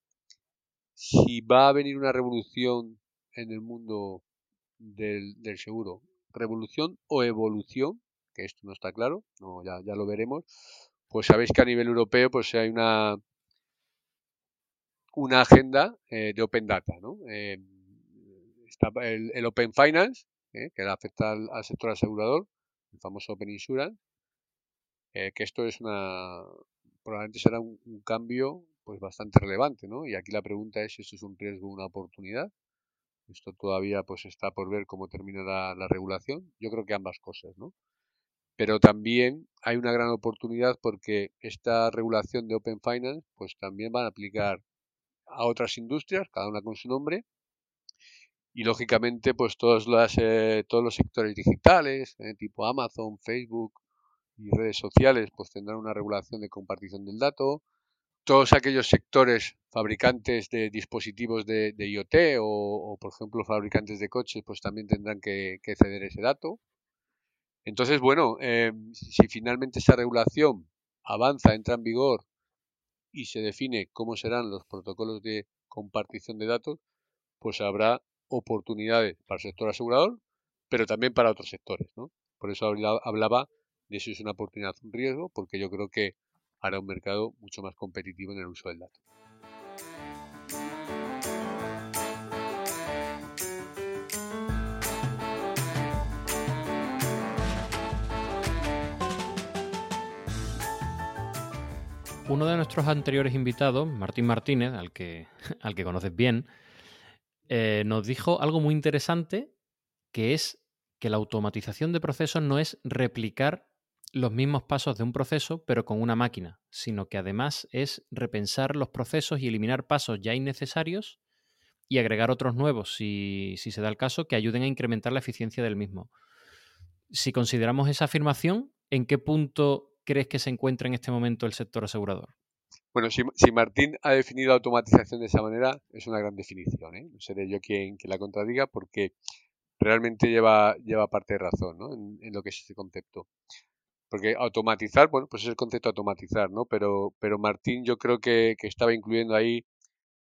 si va a venir una revolución en el mundo del, seguro, revolución o evolución, que esto no está claro, no, ya, ya lo veremos, pues sabéis que a nivel europeo pues hay una una agenda eh, de Open Data, ¿no? Eh, está el, Open Finance, ¿eh? que afecta al, sector asegurador, el famoso Open Insurance, eh, que esto es una, probablemente será un, cambio pues bastante relevante, ¿no? Y aquí la pregunta es si esto es un riesgo o una oportunidad. Esto todavía pues está por ver cómo termina la, regulación. Yo creo que ambas cosas, ¿no? Pero también hay una gran oportunidad porque esta regulación de Open Finance pues también van a aplicar a otras industrias, cada una con su nombre, y lógicamente pues todos, las, eh, todos los sectores digitales, eh, tipo Amazon, Facebook y redes sociales, pues tendrán una regulación de compartición del dato. Todos aquellos sectores fabricantes de dispositivos de, IoT o, por ejemplo, fabricantes de coches, pues también tendrán que, ceder ese dato. Entonces, bueno, eh, si finalmente esa regulación avanza, entra en vigor y se define cómo serán los protocolos de compartición de datos, pues habrá oportunidades para el sector asegurador, pero también para otros sectores. ¿no? Por eso hablaba de si es una oportunidad un riesgo, porque yo creo que hará un mercado mucho más competitivo en el uso del dato. Uno de nuestros anteriores invitados, Martín Martínez, al que, al que conoces bien, eh, nos dijo algo muy interesante, que es que la automatización de procesos no es replicar los mismos pasos de un proceso, pero con una máquina, sino que además es repensar los procesos y eliminar pasos ya innecesarios y agregar otros nuevos, si, si se da el caso, que ayuden a incrementar la eficiencia del mismo. Si consideramos esa afirmación, ¿en qué punto crees que se encuentra en este momento el sector asegurador? Bueno, si, Martín ha definido automatización de esa manera, es una gran definición. ¿eh? No seré yo quien, la contradiga porque realmente lleva, lleva parte de razón ¿no? en, lo que es este concepto. Porque automatizar, bueno, pues es el concepto automatizar, ¿no? Pero, pero Martín yo creo que, que estaba incluyendo ahí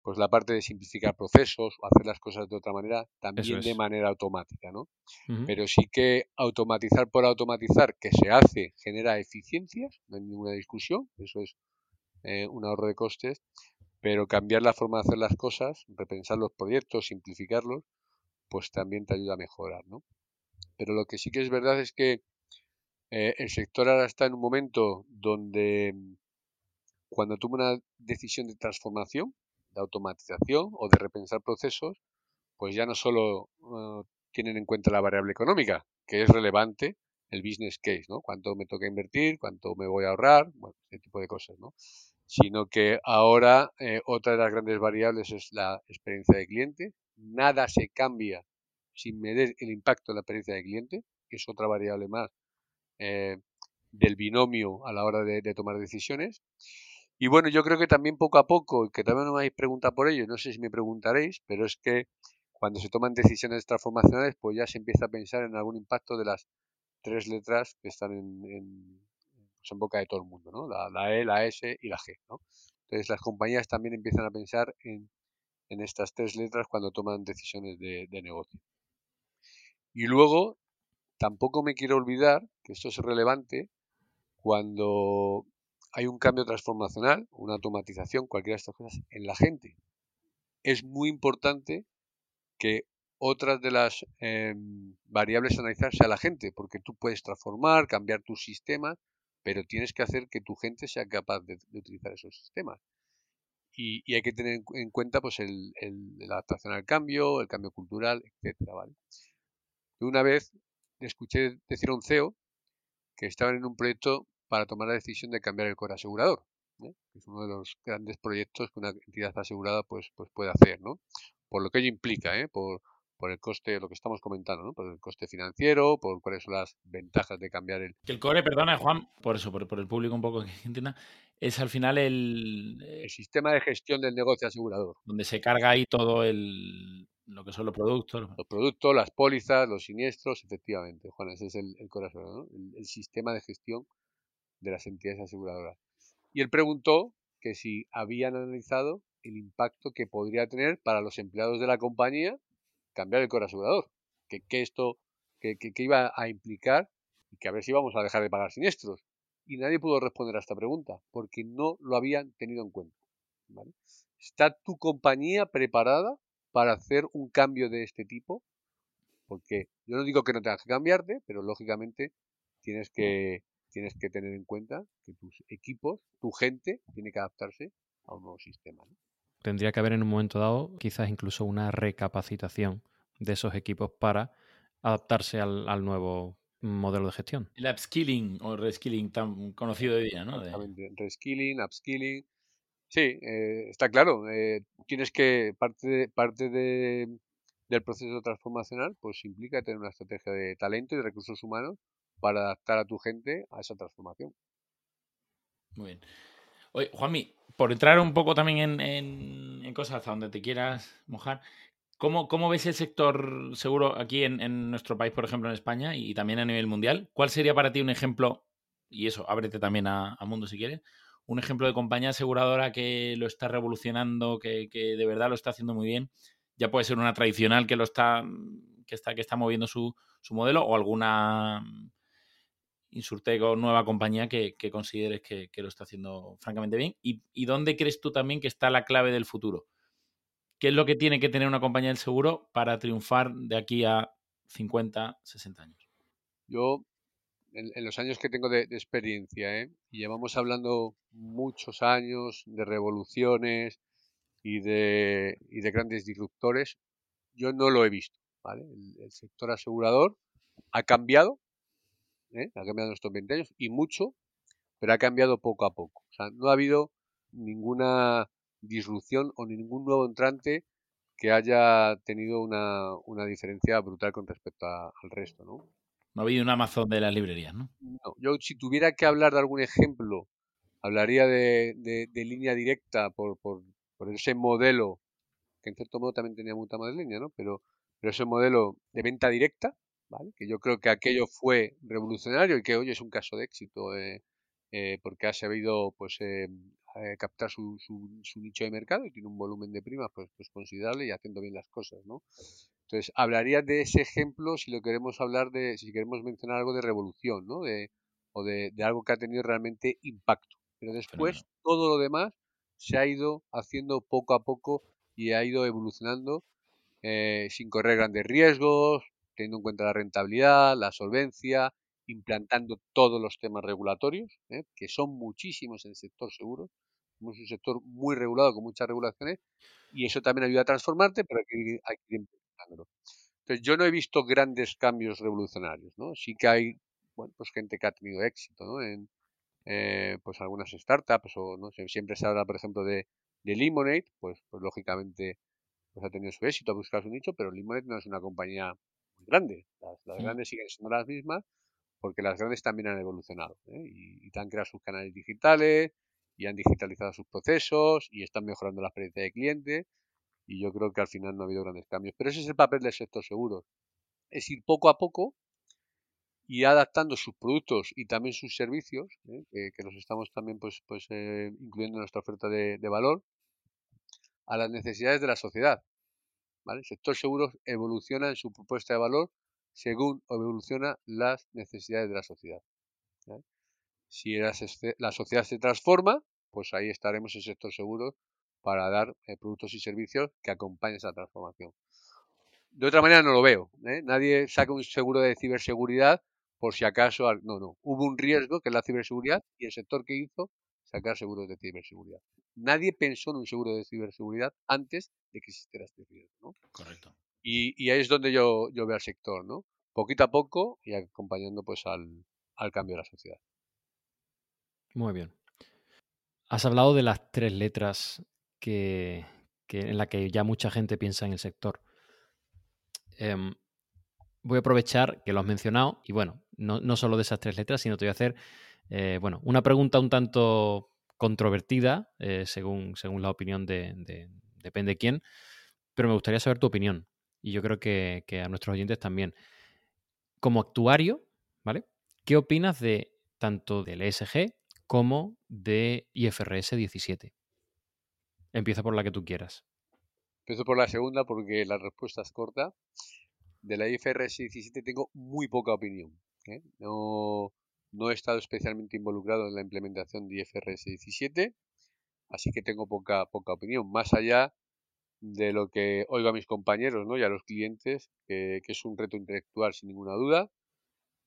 pues la parte de simplificar procesos o hacer las cosas de otra manera, también de manera automática, ¿no? Pero sí que automatizar por automatizar, que se hace, genera eficiencias, no hay ninguna discusión, eso es eh, un ahorro de costes, pero cambiar la forma de hacer las cosas, repensar los proyectos, simplificarlos, pues también te ayuda a mejorar, ¿no? Pero lo que sí que es verdad es que eh, el sector ahora está en un momento donde cuando toma una decisión de transformación, de automatización o de repensar procesos, pues ya no solo uh, tienen en cuenta la variable económica, que es relevante, el business case, ¿no? Cuánto me toca invertir, cuánto me voy a ahorrar, bueno, ese tipo de cosas, ¿no? Sino que ahora eh, otra de las grandes variables es la experiencia de cliente. Nada se cambia sin medir el impacto de la experiencia de cliente, que es otra variable más eh, del binomio a la hora de, tomar decisiones. Y bueno, yo creo que también poco a poco, que también no me habéis preguntado por ello, no sé si me preguntaréis, pero es que cuando se toman decisiones transformacionales, pues ya se empieza a pensar en algún impacto de las tres letras que están en, pues en boca de todo el mundo, ¿no? La, E, la S y la G, ¿no? Entonces las compañías también empiezan a pensar en, en estas tres letras cuando toman decisiones de, de negocio. Y luego, tampoco me quiero olvidar, que esto es relevante, cuando hay un cambio transformacional, una automatización, cualquiera de estas cosas, en la gente. Es muy importante que otras de las em, variables a analizar sea la gente, porque tú puedes transformar, cambiar tus sistemas, pero tienes que hacer que tu gente sea capaz de, utilizar esos sistemas. Y, hay que tener en cuenta pues el, la adaptación al cambio, el cambio cultural, etcétera, ¿vale? Una vez escuché decir a un CEO que estaban en un proyecto para tomar la decisión de cambiar el core asegurador. ¿eh? es uno de los grandes proyectos que una entidad asegurada pues, pues puede hacer, ¿no? Por lo que ello implica, ¿eh? por, por el coste, lo que estamos comentando, ¿no? Por el coste financiero, por cuáles son las ventajas de cambiar el... Que el core, perdona, Juan, por eso, por, por el público un poco que entienda, es al final el... El sistema de gestión del negocio asegurador. Donde se carga ahí todo el, lo que son los productos. Los productos, las pólizas, los siniestros, efectivamente, Juan, ese es el, corazón, el, sistema de gestión de las entidades aseguradoras. Y él preguntó que si habían analizado el impacto que podría tener para los empleados de la compañía cambiar el core asegurador, que, esto que, iba a implicar y que a ver si íbamos a dejar de pagar siniestros. Y nadie pudo responder a esta pregunta porque no lo habían tenido en cuenta. ¿Está tu compañía preparada para hacer un cambio de este tipo? Porque yo no digo que no tengas que cambiarte, pero lógicamente tienes que, tienes que tener en cuenta que tus equipos, tu gente, tiene que adaptarse a un nuevo sistema. Tendría que haber en un momento dado quizás incluso una recapacitación de esos equipos para adaptarse al, nuevo modelo de gestión. El upskilling o reskilling tan conocido hoy día, ¿no? Reskilling, upskilling. Sí, eh, está claro. Eh, tienes que, parte, parte de, del proceso transformacional, pues implica tener una estrategia de talento y de recursos humanos para adaptar a tu gente a esa transformación. Muy bien. Oye, Juanmi, por entrar un poco también en, cosas a donde te quieras mojar, ¿cómo, cómo ves el sector seguro aquí en, nuestro país, por ejemplo, en España y también a nivel mundial? ¿Cuál sería para ti un ejemplo, y eso, ábrete también a, mundo si quieres, un ejemplo de compañía aseguradora que lo está revolucionando, que, que, de verdad lo está haciendo muy bien? Ya puede ser una tradicional que lo está, que está, que está moviendo su, su modelo o alguna Insurtech o nueva compañía que, consideres que, lo está haciendo francamente bien. ¿Y, dónde crees tú también que está la clave del futuro? ¿Qué es lo que tiene que tener una compañía del seguro para triunfar de aquí a 50, 60 años? Yo, en, los años que tengo de, experiencia, ¿eh? y llevamos hablando muchos años de revoluciones y de, y de grandes disruptores, yo no lo he visto. ¿vale? el sector asegurador ha cambiado ¿eh? ha cambiado en estos 20 años y mucho, pero ha cambiado poco a poco. O sea, no ha habido ninguna disrupción o ningún nuevo entrante que haya tenido una, una diferencia brutal con respecto al resto, ¿no? No ha habido un Amazon de las librerías, ¿no? No, yo si tuviera que hablar de algún ejemplo, hablaría de, de, línea directa por, por, por, ese modelo, que en cierto modo también tenía mucha más línea, ¿no? Pero, pero ese modelo de venta directa, que yo creo que aquello fue revolucionario y que hoy es un caso de éxito eh, eh, porque ha sabido pues eh, captar su, su, nicho de mercado y tiene un volumen de primas pues, pues considerable y haciendo bien las cosas, ¿no? Entonces, hablaría de ese ejemplo si lo queremos hablar de, si queremos mencionar algo de revolución, ¿no? De, o de, algo que ha tenido realmente impacto. Pero después, todo lo demás se ha ido haciendo poco a poco y ha ido evolucionando sin correr grandes riesgos, teniendo en cuenta la rentabilidad, la solvencia, implantando todos los temas regulatorios, ¿eh? que son muchísimos en el sector seguro. Somos un sector muy regulado, con muchas regulaciones, y eso también ayuda a transformarte, pero hay que ir, hay que ir Entonces, yo no he visto grandes cambios revolucionarios, ¿no? Sí que hay, bueno, pues gente que ha tenido éxito, ¿no? En, eh, pues algunas startups, o no sé, siempre se habla, por ejemplo, de, de Lemonade, pues, pues lógicamente pues ha tenido su éxito, ha buscado su nicho, pero Lemonade no es una compañía grandes. Las, grandes siguen siendo las mismas porque las grandes también han evolucionado ¿eh? y, han creado sus canales digitales y han digitalizado sus procesos y están mejorando la experiencia de cliente y yo creo que al final no ha habido grandes cambios. Pero ese es el papel del sector seguro. Es ir poco a poco y adaptando sus productos y también sus servicios, ¿eh? que, los estamos también pues, pues eh, incluyendo en nuestra oferta de, valor, a las necesidades de la sociedad. El sector seguro evoluciona en su propuesta de valor según evoluciona las necesidades de la sociedad. Si la, sociedad se transforma, pues ahí estaremos en sector seguro para dar eh, productos y servicios que acompañen esa transformación. De otra manera no lo veo. ¿eh? Nadie saca un seguro de ciberseguridad por si acaso. No, no. Hubo un riesgo que es la ciberseguridad y el sector que hizo sacar seguros de ciberseguridad. Nadie pensó en un seguro de ciberseguridad antes de que existiera este riesgo, ¿no? Correcto. Y, ahí es donde yo, yo veo al sector, ¿no? Poquito a poco y acompañando pues al, cambio de la sociedad. Muy bien. Has hablado de las tres letras que, en la que ya mucha gente piensa en el sector. Em, voy a aprovechar que lo has mencionado y bueno, no, no, solo de esas tres letras, sino te voy a hacer eh, bueno, una pregunta un tanto controvertida, eh, según, según la opinión de, depende quién, pero me gustaría saber tu opinión. Y yo creo que, a nuestros oyentes también. Como actuario, ¿vale? ¿Qué opinas de tanto del ESG como de IFRS 17? Empieza por la que tú quieras. Empiezo por la segunda porque la respuesta es corta. De la IFRS 17 tengo muy poca opinión. ¿eh? No, no he estado especialmente involucrado en la implementación de IFRS 17, así que tengo poca, poca opinión, más allá de lo que oigo a mis compañeros ¿no? y a los clientes, que, es un reto intelectual sin ninguna duda,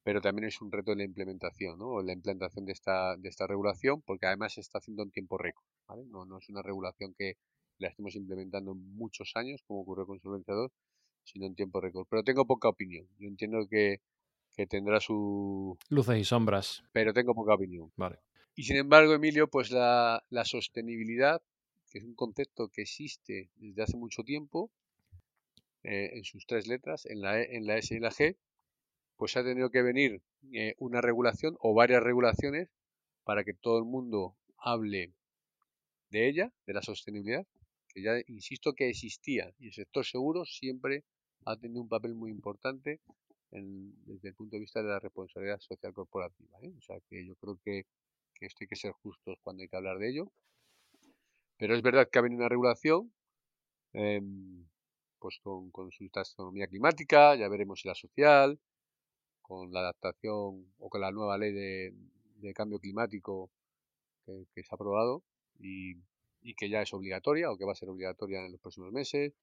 pero también es un reto en la implementación, ¿no? la implantación de esta, de esta regulación, porque además se está haciendo en tiempo récord. No, no es una regulación que la estemos implementando en muchos años, como ocurrió con Solvencia 2, sino en tiempo récord. Pero tengo poca opinión. Yo entiendo que que tendrá su... Luces y sombras. Pero tengo poca opinión. Vale. Y sin embargo, Emilio, pues la, sostenibilidad, que es un concepto que existe desde hace mucho tiempo, eh, en sus tres letras, en la, e, en la S y la G, pues ha tenido que venir eh, una regulación o varias regulaciones para que todo el mundo hable de ella, de la sostenibilidad, que ya insisto que existía y el sector seguro siempre ha tenido un papel muy importante desde el punto de vista de la responsabilidad social corporativa. ¿eh? O sea que yo creo que, esto hay que ser justos cuando hay que hablar de ello. Pero es verdad que ha venido una regulación em, pues con, su taxonomía climática, ya veremos si la social, con la adaptación o con la nueva ley de, cambio climático que, se ha aprobado y, que ya es obligatoria o que va a ser obligatoria en los próximos meses.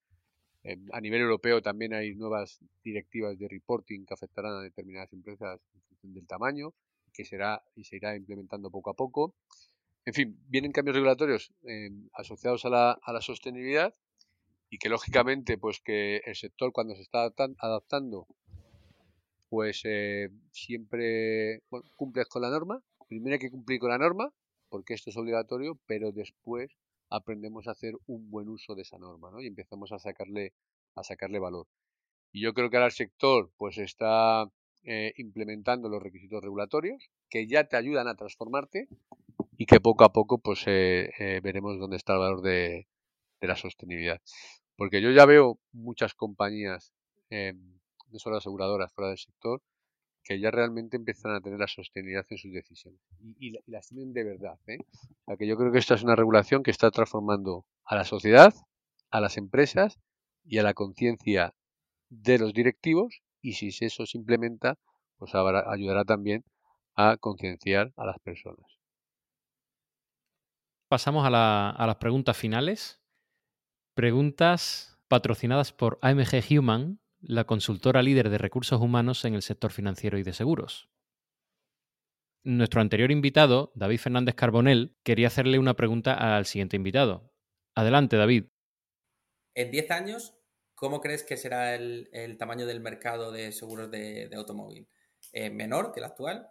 a nivel europeo también hay nuevas directivas de reporting que afectarán a determinadas empresas en función del tamaño, que será y se irá implementando poco a poco. En fin, vienen cambios regulatorios em, asociados a la, a la, sostenibilidad y que lógicamente pues que el sector cuando se está adaptando pues eh, siempre cumples con la norma. Primero hay que cumplir con la norma porque esto es obligatorio, pero después aprendemos a hacer un buen uso de esa norma ¿no? y empezamos a sacarle, a sacarle valor. Y yo creo que ahora el sector pues está eh, implementando los requisitos regulatorios que ya te ayudan a transformarte y que poco a poco pues eh, eh, veremos dónde está el valor de, la sostenibilidad. Porque yo ya veo muchas compañías, eh, no solo aseguradoras fuera del sector, que ya realmente empiezan a tener la sostenibilidad en sus decisiones. Y, las tienen de verdad. Sea que yo creo que esta es una regulación que está transformando a la sociedad, a las empresas y a la conciencia de los directivos y si eso se implementa, pues ayudará también a concienciar a las personas. Pasamos a, las preguntas finales. Preguntas patrocinadas por AMG Human, la consultora líder de recursos humanos en el sector financiero y de seguros. Nuestro anterior invitado, David Fernández Carbonell, quería hacerle una pregunta al siguiente invitado. Adelante, David. En 10 años, ¿cómo crees que será el, tamaño del mercado de seguros de, automóvil? Eh, ¿Menor que el actual?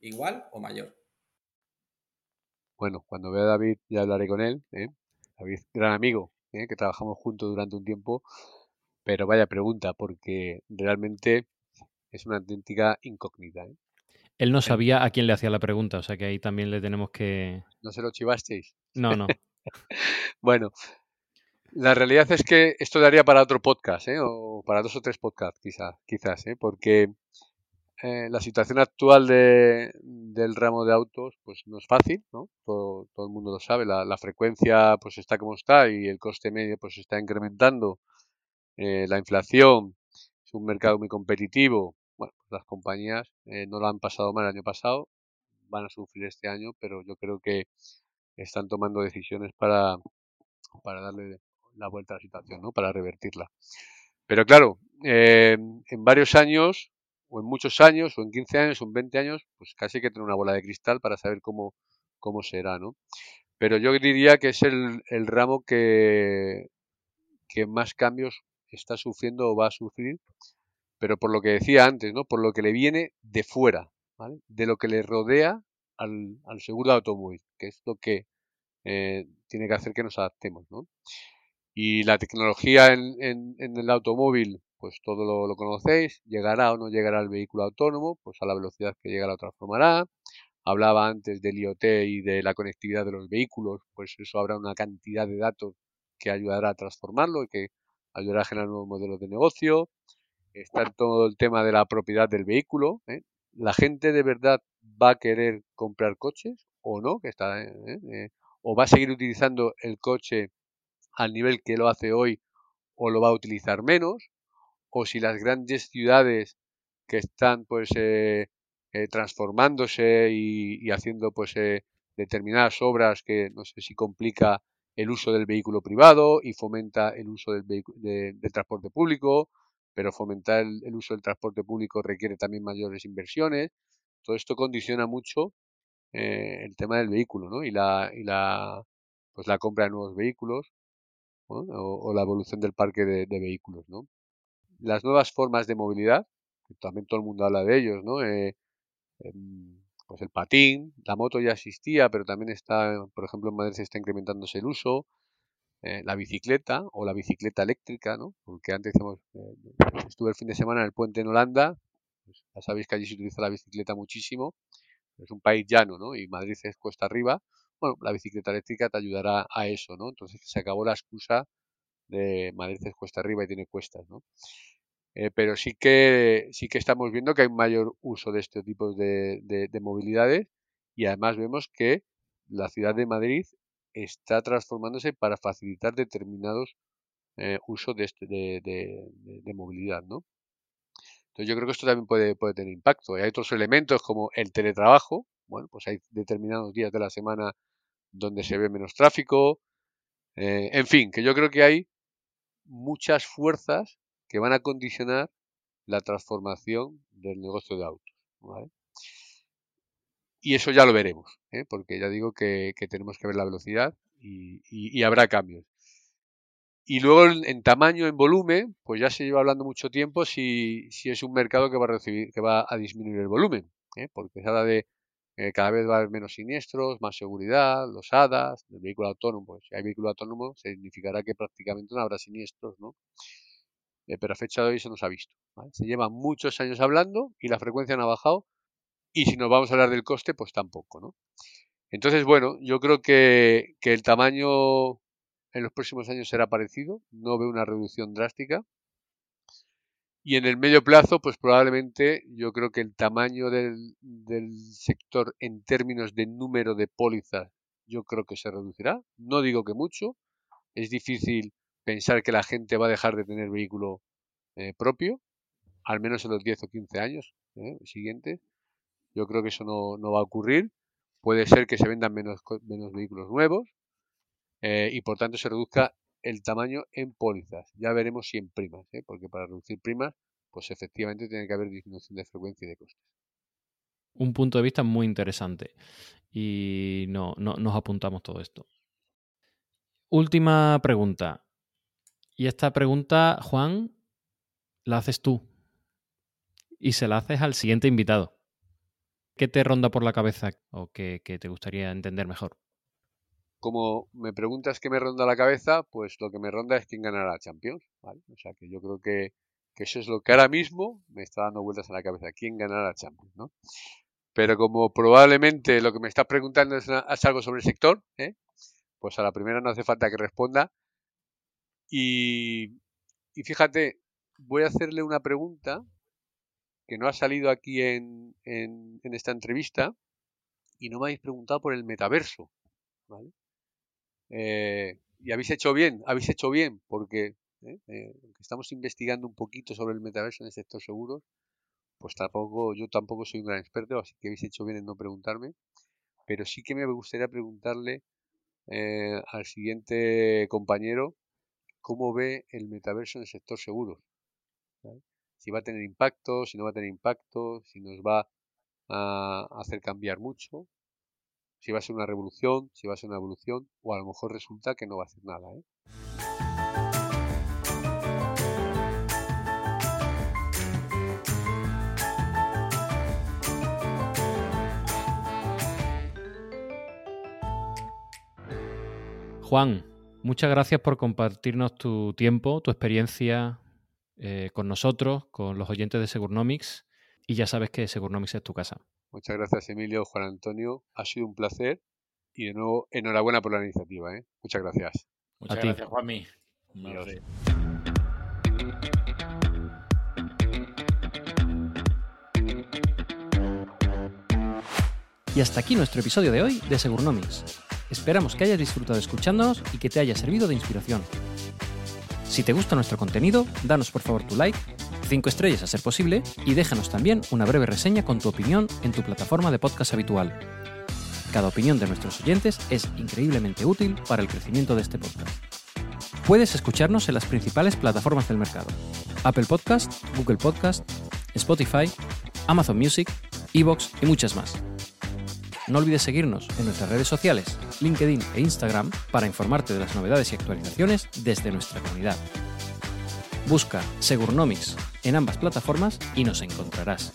¿Igual o mayor? Bueno, cuando vea a David ya hablaré con él. ¿eh? David, gran amigo, ¿eh? que trabajamos juntos durante un tiempo. Pero vaya pregunta, porque realmente es una auténtica incógnita. ¿eh? Él no sabía a quién le hacía la pregunta, o sea que ahí también le tenemos que... ¿No se lo chivasteis? No, no. bueno, la realidad es que esto daría para otro podcast, ¿eh? o para dos o tres podcasts quizás, quizás ¿eh? porque eh, la situación actual de, del ramo de autos pues no es fácil, ¿no? Todo, todo el mundo lo sabe, la, la, frecuencia pues está como está y el coste medio pues está incrementando, eh, la inflación es un mercado muy competitivo, bueno, pues las compañías eh, no lo han pasado mal el año pasado, van a sufrir este año, pero yo creo que están tomando decisiones para, para darle la vuelta a la situación, ¿no? Para revertirla. Pero claro, en varios años o en muchos años, o en 15 años, o en 20 años, pues casi hay que tener una bola de cristal para saber cómo, cómo será, ¿no? Pero yo diría que es el, el ramo que, que más cambios está sufriendo o va a sufrir, pero por lo que decía antes, ¿no? Por lo que le viene de fuera, ¿vale? De lo que le rodea al, al seguro de automóvil, que es lo que eh, tiene que hacer que nos adaptemos, ¿no? Y la tecnología en, en, en el automóvil pues todo lo, conocéis, llegará o no llegará el vehículo autónomo, pues a la velocidad que llega lo transformará. Hablaba antes del IoT y de la conectividad de los vehículos, pues eso habrá una cantidad de datos que ayudará a transformarlo y que ayudará a generar nuevos modelos de negocio. Está todo el tema de la propiedad del vehículo. ¿eh? ¿La gente de verdad va a querer comprar coches o no? Que está, ¿eh? Eh, ¿O va a seguir utilizando el coche al nivel que lo hace hoy o lo va a utilizar menos? o si las grandes ciudades que están pues eh, transformándose y, haciendo pues determinadas obras que no sé si complica el uso del vehículo privado y fomenta el uso del, del transporte público, pero fomentar el, uso del transporte público requiere también mayores inversiones. Todo esto condiciona mucho el tema del vehículo ¿no? y, la, y la, pues la compra de nuevos vehículos o, la evolución del parque de, de vehículos. ¿no? las nuevas formas de movilidad, que también todo el mundo habla de ellos, ¿no? Eh, em, pues el patín, la moto ya existía, pero también está, por ejemplo, en Madrid se está incrementándose el uso, eh, la bicicleta o la bicicleta eléctrica, ¿no? Porque antes eh, estuve el fin de semana en el puente en Holanda, pues ya sabéis que allí se utiliza la bicicleta muchísimo, es un país llano, ¿no? Y Madrid es cuesta arriba, bueno, la bicicleta eléctrica te ayudará a eso, ¿no? Entonces se acabó la excusa de Madrid es cuesta arriba y tiene cuestas, ¿no? Eh, pero sí que, sí que estamos viendo que hay mayor uso de este tipo de, de, movilidades y además vemos que la ciudad de Madrid está transformándose para facilitar determinados eh, usos de, este, de, movilidad, ¿no? Entonces yo creo que esto también puede, puede tener impacto. Y hay otros elementos como el teletrabajo. Bueno, pues hay determinados días de la semana donde se ve menos tráfico. Eh, en fin, que yo creo que hay muchas fuerzas que van a condicionar la transformación del negocio de autos. Y eso ya lo veremos, ¿eh? porque ya digo que, tenemos que ver la velocidad y habrá cambios. Y luego en, tamaño, en volumen, pues ya se lleva hablando mucho tiempo si, si es un mercado que va a recibir, que va a disminuir el volumen, ¿eh? porque de eh, cada vez va a haber menos siniestros, más seguridad, los HADAS, el vehículo autónomo. Si hay vehículo autónomo, significará que prácticamente no habrá siniestros, ¿no? Eh, pero a fecha de hoy eso no se ha visto. Se llevan muchos años hablando y la frecuencia no ha bajado. Y si nos vamos a hablar del coste, pues tampoco, ¿no? Entonces, bueno, yo creo que, que el tamaño en los próximos años será parecido, no veo una reducción drástica. Y en el medio plazo, pues probablemente yo creo que el tamaño del, sector en términos de número de pólizas, yo creo que se reducirá. No digo que mucho. Es difícil pensar que la gente va a dejar de tener vehículo eh, propio, al menos en los 10 o 15 años eh, siguientes. Yo creo que eso no, va a ocurrir. Puede ser que se vendan menos, vehículos nuevos, eh, y por tanto se reduzca el tamaño en pólizas. Ya veremos si en primas, porque para reducir primas, pues efectivamente tiene que haber disminución de frecuencia y de costes. Un punto de vista muy interesante y no, no nos apuntamos todo esto. Última pregunta. Y esta pregunta, Juan, la haces tú. Y se la haces al siguiente invitado. ¿Qué te ronda por la cabeza o qué te gustaría entender mejor? como me preguntas qué me ronda la cabeza, pues lo que me ronda es quién ganará Champions, ¿vale? O sea que yo creo que, eso es lo que ahora mismo me está dando vueltas en la cabeza, quién ganará Champions, ¿no? Pero como probablemente lo que me estás preguntando es, algo sobre el sector, ¿eh? pues a la primera no hace falta que responda. Y, fíjate, voy a hacerle una pregunta que no ha salido aquí en, en, esta entrevista y no me habéis preguntado por el metaverso. ¿vale? Eh, y habéis hecho bien, habéis hecho bien, porque ¿eh? Eh, estamos investigando un poquito sobre el metaverso en el sector seguros, pues tampoco, yo tampoco soy un gran experto, así que habéis hecho bien en no preguntarme, pero sí que me gustaría preguntarle al siguiente compañero cómo ve el metaverso en el sector seguros. Si va a tener impacto, si no va a tener impacto, si nos va a hacer cambiar mucho si va a ser una revolución, si va a ser una evolución, o a lo mejor resulta que no va a hacer nada. ¿eh? Juan, muchas gracias por compartirnos tu tiempo, tu experiencia eh, con nosotros, con los oyentes de Segurnomics, y ya sabes que Segurnomics es tu casa. Muchas gracias, Emilio, Juan Antonio. Ha sido un placer y de nuevo, enhorabuena por la iniciativa. ¿eh? Muchas gracias. Muchas gracias, Juanmi. Y hasta aquí nuestro episodio de hoy de Segurnomics. Esperamos que hayas disfrutado escuchándonos y que te haya servido de inspiración. Si te gusta nuestro contenido, danos por favor tu like 5 estrellas a ser posible y déjanos también una breve reseña con tu opinión en tu plataforma de podcast habitual. Cada opinión de nuestros oyentes es increíblemente útil para el crecimiento de este podcast. Puedes escucharnos en las principales plataformas del mercado: Apple Podcast, Google Podcast, Spotify, Amazon Music, Evox y muchas más. No olvides seguirnos en nuestras redes sociales, LinkedIn e Instagram para informarte de las novedades y actualizaciones desde nuestra comunidad. Busca Segurnomics en ambas plataformas y nos encontrarás.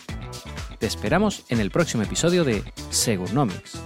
Te esperamos en el próximo episodio de Segurnomics.